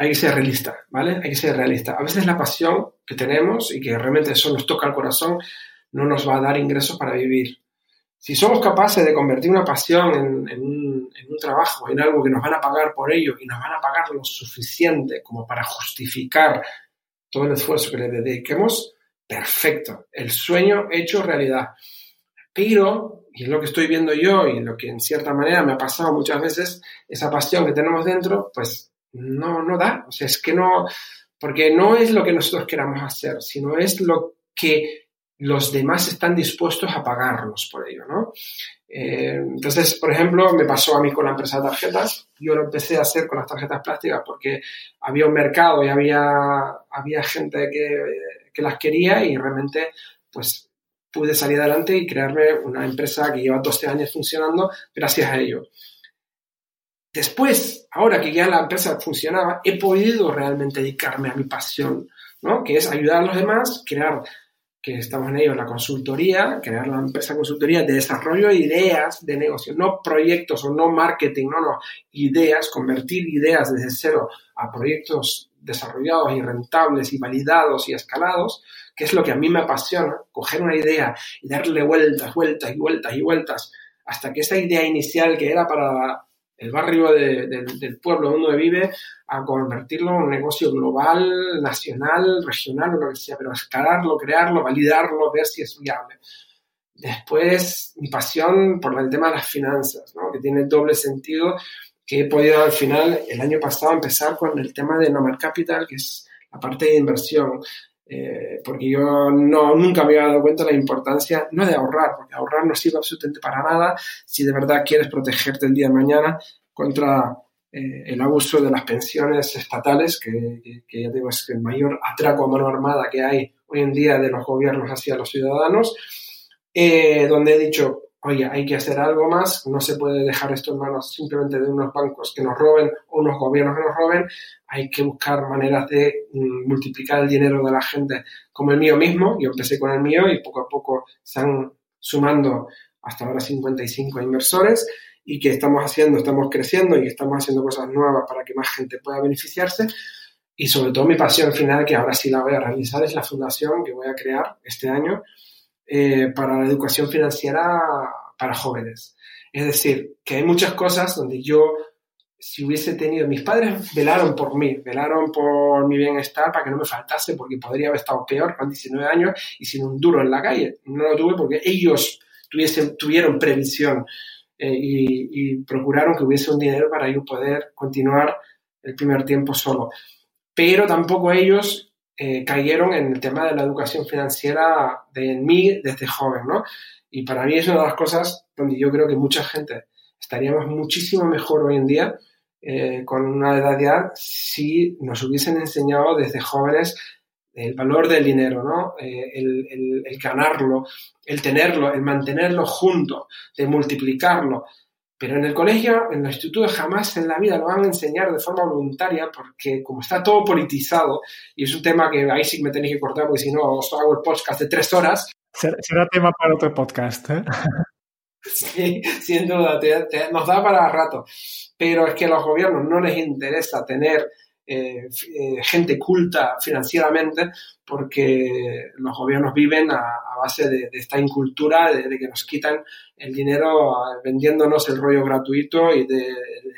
hay que ser realista, ¿vale? Hay que ser realista. A veces la pasión que tenemos y que realmente eso nos toca el corazón no nos va a dar ingresos para vivir. Si somos capaces de convertir una pasión en, un, trabajo, en algo que nos van a pagar por ello y nos van a pagar lo suficiente como para justificar todo el esfuerzo que le dediquemos, perfecto. El sueño hecho realidad. Pero, y es lo que estoy viendo yo y lo que en cierta manera me ha pasado muchas veces, esa pasión que tenemos dentro, pues no, no da. O sea, es que no, porque no es lo que nosotros queramos hacer, sino es lo que los demás están dispuestos a pagarnos por ello, ¿no? Eh, entonces, por ejemplo, me pasó a mí con la empresa de tarjetas. Yo lo empecé a hacer con las tarjetas plásticas porque había un mercado y había, había gente que, que las quería y realmente, pues, pude salir adelante y crearme una empresa que lleva 12 años funcionando gracias a ello. Después, ahora que ya la empresa funcionaba, he podido realmente dedicarme a mi pasión, ¿no? que es ayudar a los demás, crear, que estamos en ello, la consultoría, crear la empresa consultoría de desarrollo de ideas de negocio, no proyectos o no marketing, no, no, ideas, convertir ideas desde cero a proyectos desarrollados y rentables y validados y escalados, que es lo que a mí me apasiona, coger una idea y darle vueltas, vueltas y vueltas y vueltas hasta que esa idea inicial que era para el barrio del pueblo donde vive a convertirlo en un negocio global, nacional, regional lo que sea, pero escalarlo, crearlo, validarlo, ver si es viable. Después, mi pasión por el tema de las finanzas, ¿no? que tiene doble sentido, que he podido al final, el año pasado, empezar con el tema de Nomad Capital, que es la parte de inversión. Eh, porque yo no, nunca me había dado cuenta de la importancia, no de ahorrar, porque ahorrar no sirve absolutamente para nada si de verdad quieres protegerte el día de mañana contra eh, el abuso de las pensiones estatales, que, ya digo es el mayor atraco a mano armada que hay hoy en día de los gobiernos hacia los ciudadanos, eh, donde he dicho, oye, hay que hacer algo más, no se puede dejar esto en manos simplemente de unos bancos que nos roben o unos gobiernos que nos roben, hay que buscar maneras de mm, multiplicar el dinero de la gente como el mío mismo. Yo empecé con el mío y poco a poco están sumando hasta ahora 55 inversores y que estamos haciendo, estamos creciendo y estamos haciendo cosas nuevas para que más gente pueda beneficiarse. Y sobre todo mi pasión final, que ahora sí la voy a realizar, es la fundación que voy a crear este año eh, para la educación financiera para jóvenes. Es decir, que hay muchas cosas donde yo si hubiese tenido, mis padres velaron por mí, velaron por mi bienestar para que no me faltase, porque podría haber estado peor con 19 años y sin un duro en la calle. No lo tuve porque ellos tuviesen, tuvieron previsión eh, y, procuraron que hubiese un dinero para yo poder continuar el primer tiempo solo. Pero tampoco ellos eh, cayeron en el tema de la educación financiera de mí desde joven, ¿no? Y para mí es una de las cosas donde yo creo que mucha gente estaríamos muchísimo mejor hoy en día eh, con una edad ya si nos hubiesen enseñado desde jóvenes el valor del dinero, ¿no? Eh, el, ganarlo, el tenerlo, el mantenerlo junto, de multiplicarlo. Pero en el colegio, en el instituto, jamás en la vida lo van a enseñar de forma voluntaria porque como está todo politizado, y es un tema que ahí sí me tenéis que cortar porque si no os hago el podcast de tres horas. Será tema para otro podcast. ¿eh? Sí, sin duda, nos da para rato. Pero es que a los gobiernos no les interesa tener eh, eh, gente culta financieramente porque los gobiernos viven a, base de, esta incultura de, que nos quitan el dinero vendiéndonos el rollo gratuito y de,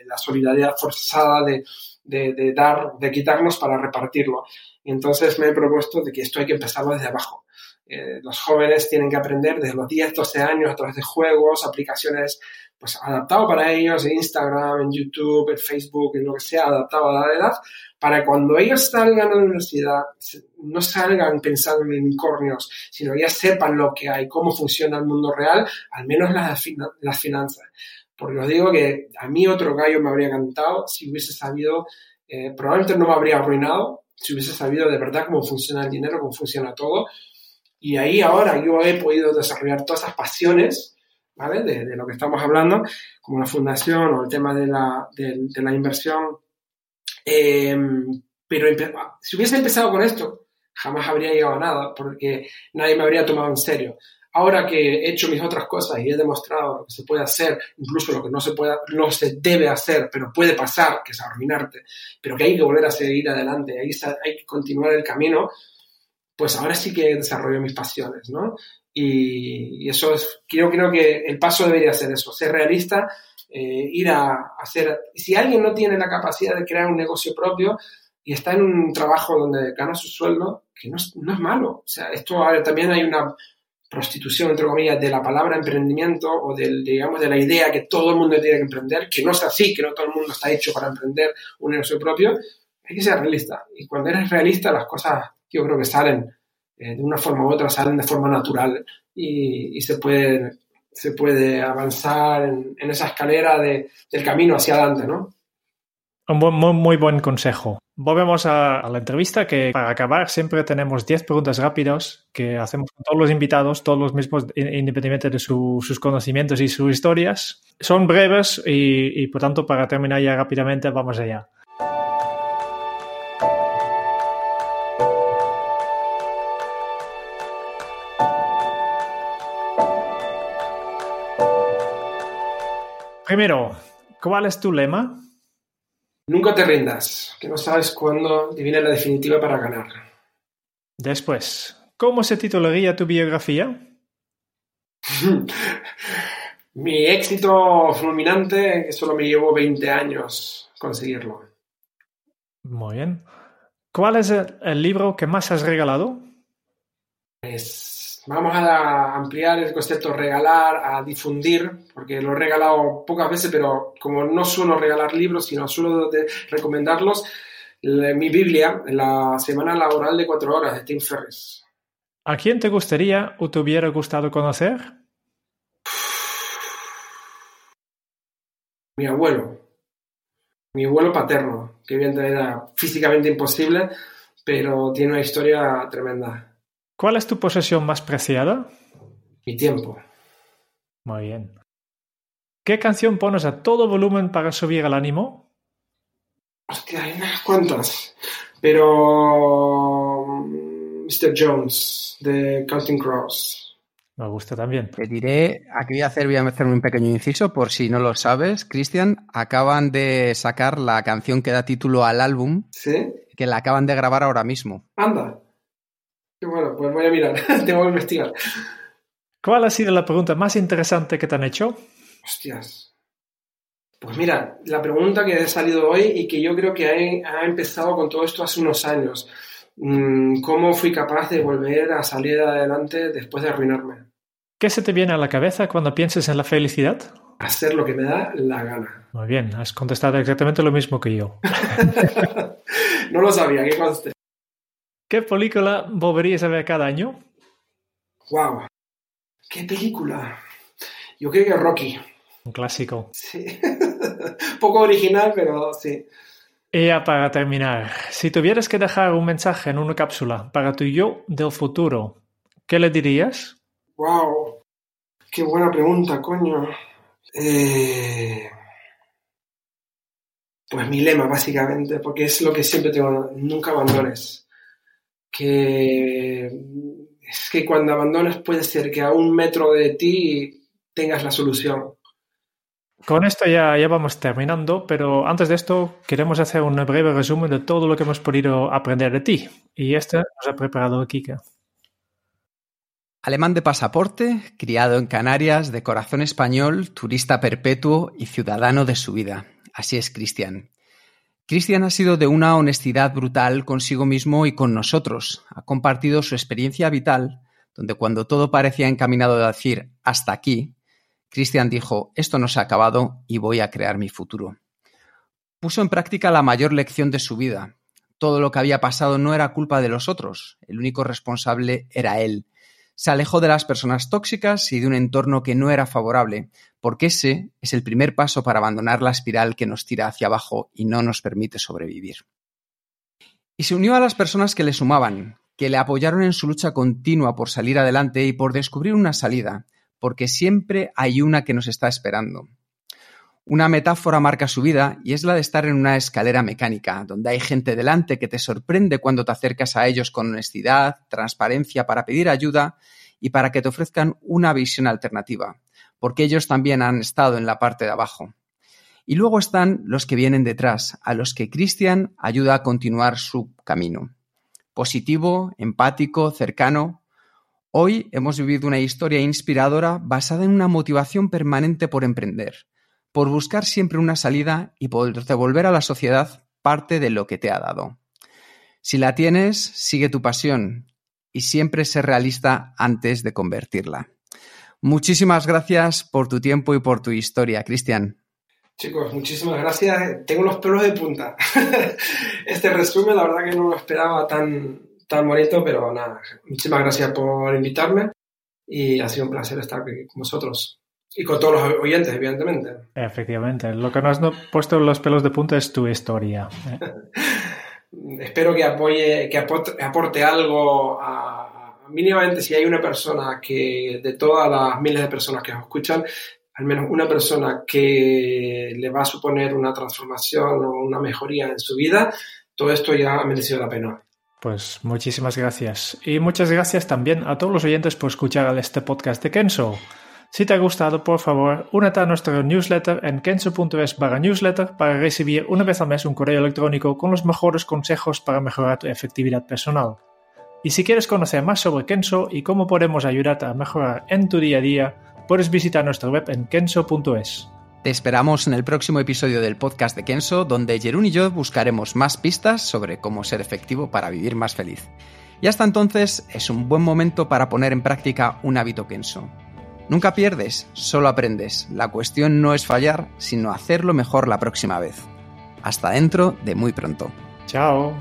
la solidaridad forzada de, dar, de quitarnos para repartirlo. Y entonces me he propuesto de que esto hay que empezarlo desde abajo. Eh, los jóvenes tienen que aprender desde los 10, 12 años a través de juegos, aplicaciones pues adaptado para ellos, en Instagram, en YouTube, en Facebook, en lo que sea, adaptado a la edad, para cuando ellos salgan a la universidad, no salgan pensando en unicornios, sino ya sepan lo que hay, cómo funciona el mundo real, al menos las, las finanzas. Porque os digo que a mí otro gallo me habría cantado si hubiese sabido, eh, probablemente no me habría arruinado, si hubiese sabido de verdad cómo funciona el dinero, cómo funciona todo, y ahí ahora yo he podido desarrollar todas esas pasiones, ¿vale? De, lo que estamos hablando, como la fundación o el tema de la, de, la inversión. Em, pero si hubiese empezado con esto, jamás habría llegado a nada, porque nadie me habría tomado en serio. Ahora que he hecho mis otras cosas y he demostrado lo que se puede hacer, incluso lo que no se, puede, no se debe hacer, pero puede pasar, que es arruinarte, pero que hay que volver a seguir adelante, hay, hay que continuar el camino, pues ahora sí que desarrollo mis pasiones, ¿no? Y, eso es, creo, creo que el paso debería ser eso, ser realista, eh, ir a, hacer, si alguien no tiene la capacidad de crear un negocio propio y está en un trabajo donde gana su sueldo, que no es, no es malo. O sea, esto también hay una prostitución, entre comillas, de la palabra emprendimiento o del, digamos, de la idea que todo el mundo tiene que emprender, que no es así, que no todo el mundo está hecho para emprender un negocio propio. Hay que ser realista. Y cuando eres realista, las cosas yo creo que salen eh, de una forma u otra, salen de forma natural y, se, puede, se puede avanzar en, esa escalera de, del camino hacia adelante, ¿no? Un muy, muy buen consejo. volvemos a, la entrevista que para acabar siempre tenemos 10 preguntas rápidas que hacemos con todos los invitados, todos los mismos independientemente de sus conocimientos y sus historias. Son breves y, y por tanto para terminar ya rápidamente vamos allá. Primero, ¿cuál es tu lema? Nunca te rindas, que no sabes cuándo viene la definitiva para ganar. Después, ¿cómo se titularía tu biografía? Mi éxito fulminante, que solo me llevo 20 años conseguirlo. Muy bien. ¿Cuál es el, libro que más has regalado? Es vamos a ampliar el concepto regalar a difundir, porque lo he regalado pocas veces, pero como no suelo regalar libros, sino suelo recomendarlos, mi Biblia, la semana laboral de cuatro horas de Tim Ferriss. ¿A quién te gustaría o te hubiera gustado conocer? Mi abuelo, mi abuelo paterno, que evidentemente era físicamente imposible, pero tiene una historia tremenda. ¿Cuál es tu posesión más preciada? Mi tiempo. Muy bien. ¿Qué canción pones a todo volumen para subir el ánimo? Hostia, hay unas cuantas. Pero. Mr. Jones, de Counting Cross. Me gusta también. Te diré, aquí voy a hacer, voy a hacer un pequeño inciso por si no lo sabes, Cristian. Acaban de sacar la canción que da título al álbum. Sí. Que la acaban de grabar ahora mismo. Anda. Bueno, pues voy a mirar, tengo que investigar. ¿Cuál ha sido la pregunta más interesante que te han hecho? Hostias. Pues mira, la pregunta que ha salido hoy y que yo creo que ha, empezado con todo esto hace unos años. Mm, ¿Cómo fui capaz de volver a salir adelante después de arruinarme? ¿Qué se te viene a la cabeza cuando piensas en la felicidad? Hacer lo que me da la gana. Muy bien, has contestado exactamente lo mismo que yo. no lo sabía, ¿qué conste? ¿Qué película volverías a ver cada año? ¡Wow! ¿Qué película? Yo creo que Rocky. Un clásico. Sí. Poco original, pero sí. Y ya para terminar, si tuvieras que dejar un mensaje en una cápsula para tu yo del futuro, ¿qué le dirías? ¡Wow! ¡Qué buena pregunta, coño! Eh, pues mi lema, básicamente, porque es lo que siempre tengo, nunca abandones que es que cuando abandonas puede ser que a un metro de ti tengas la solución. Con esto ya, ya vamos terminando, pero antes de esto queremos hacer un breve resumen de todo lo que hemos podido aprender de ti. Y este nos ha preparado Kika. Alemán de pasaporte, criado en Canarias, de corazón español, turista perpetuo y ciudadano de su vida. Así es, Cristian. Cristian ha sido de una honestidad brutal consigo mismo y con nosotros. Ha compartido su experiencia vital, donde cuando todo parecía encaminado a decir hasta aquí, Cristian dijo esto no se ha acabado y voy a crear mi futuro. Puso en práctica la mayor lección de su vida. Todo lo que había pasado no era culpa de los otros, el único responsable era él, se alejó de las personas tóxicas y de un entorno que no era favorable, porque ese es el primer paso para abandonar la espiral que nos tira hacia abajo y no nos permite sobrevivir. Y se unió a las personas que le sumaban, que le apoyaron en su lucha continua por salir adelante y por descubrir una salida, porque siempre hay una que nos está esperando. Una metáfora marca su vida y es la de estar en una escalera mecánica, donde hay gente delante que te sorprende cuando te acercas a ellos con honestidad, transparencia para pedir ayuda y para que te ofrezcan una visión alternativa, porque ellos también han estado en la parte de abajo. Y luego están los que vienen detrás, a los que Cristian ayuda a continuar su camino. Positivo, empático, cercano. Hoy hemos vivido una historia inspiradora basada en una motivación permanente por emprender por buscar siempre una salida y por devolver a la sociedad parte de lo que te ha dado. Si la tienes, sigue tu pasión y siempre sé realista antes de convertirla. Muchísimas gracias por tu tiempo y por tu historia, Cristian. Chicos, muchísimas gracias. Tengo los pelos de punta. este resumen, la verdad que no lo esperaba tan, tan bonito, pero nada, muchísimas gracias por invitarme y ha sido un placer estar aquí con vosotros. Y con todos los oyentes, evidentemente. Efectivamente. Lo que nos ha puesto los pelos de punta es tu historia. ¿eh? espero que apoye, que aporte, algo a, mínimamente si hay una persona que, de todas las miles de personas que os escuchan, al menos una persona que le va a suponer una transformación o una mejoría en su vida, todo esto ya ha merecido la pena. Pues muchísimas gracias. Y muchas gracias también a todos los oyentes por escuchar este podcast de Kenzo. Si te ha gustado, por favor, únete a nuestro newsletter en kenzo.es barra newsletter para recibir una vez al mes un correo electrónico con los mejores consejos para mejorar tu efectividad personal. Y si quieres conocer más sobre Kenzo y cómo podemos ayudarte a mejorar en tu día a día, puedes visitar nuestra web en kenzo.es. Te esperamos en el próximo episodio del podcast de Kenso, donde Jerún y yo buscaremos más pistas sobre cómo ser efectivo para vivir más feliz. Y hasta entonces es un buen momento para poner en práctica un hábito Kenso. Nunca pierdes, solo aprendes. La cuestión no es fallar, sino hacerlo mejor la próxima vez. Hasta dentro de muy pronto. Chao.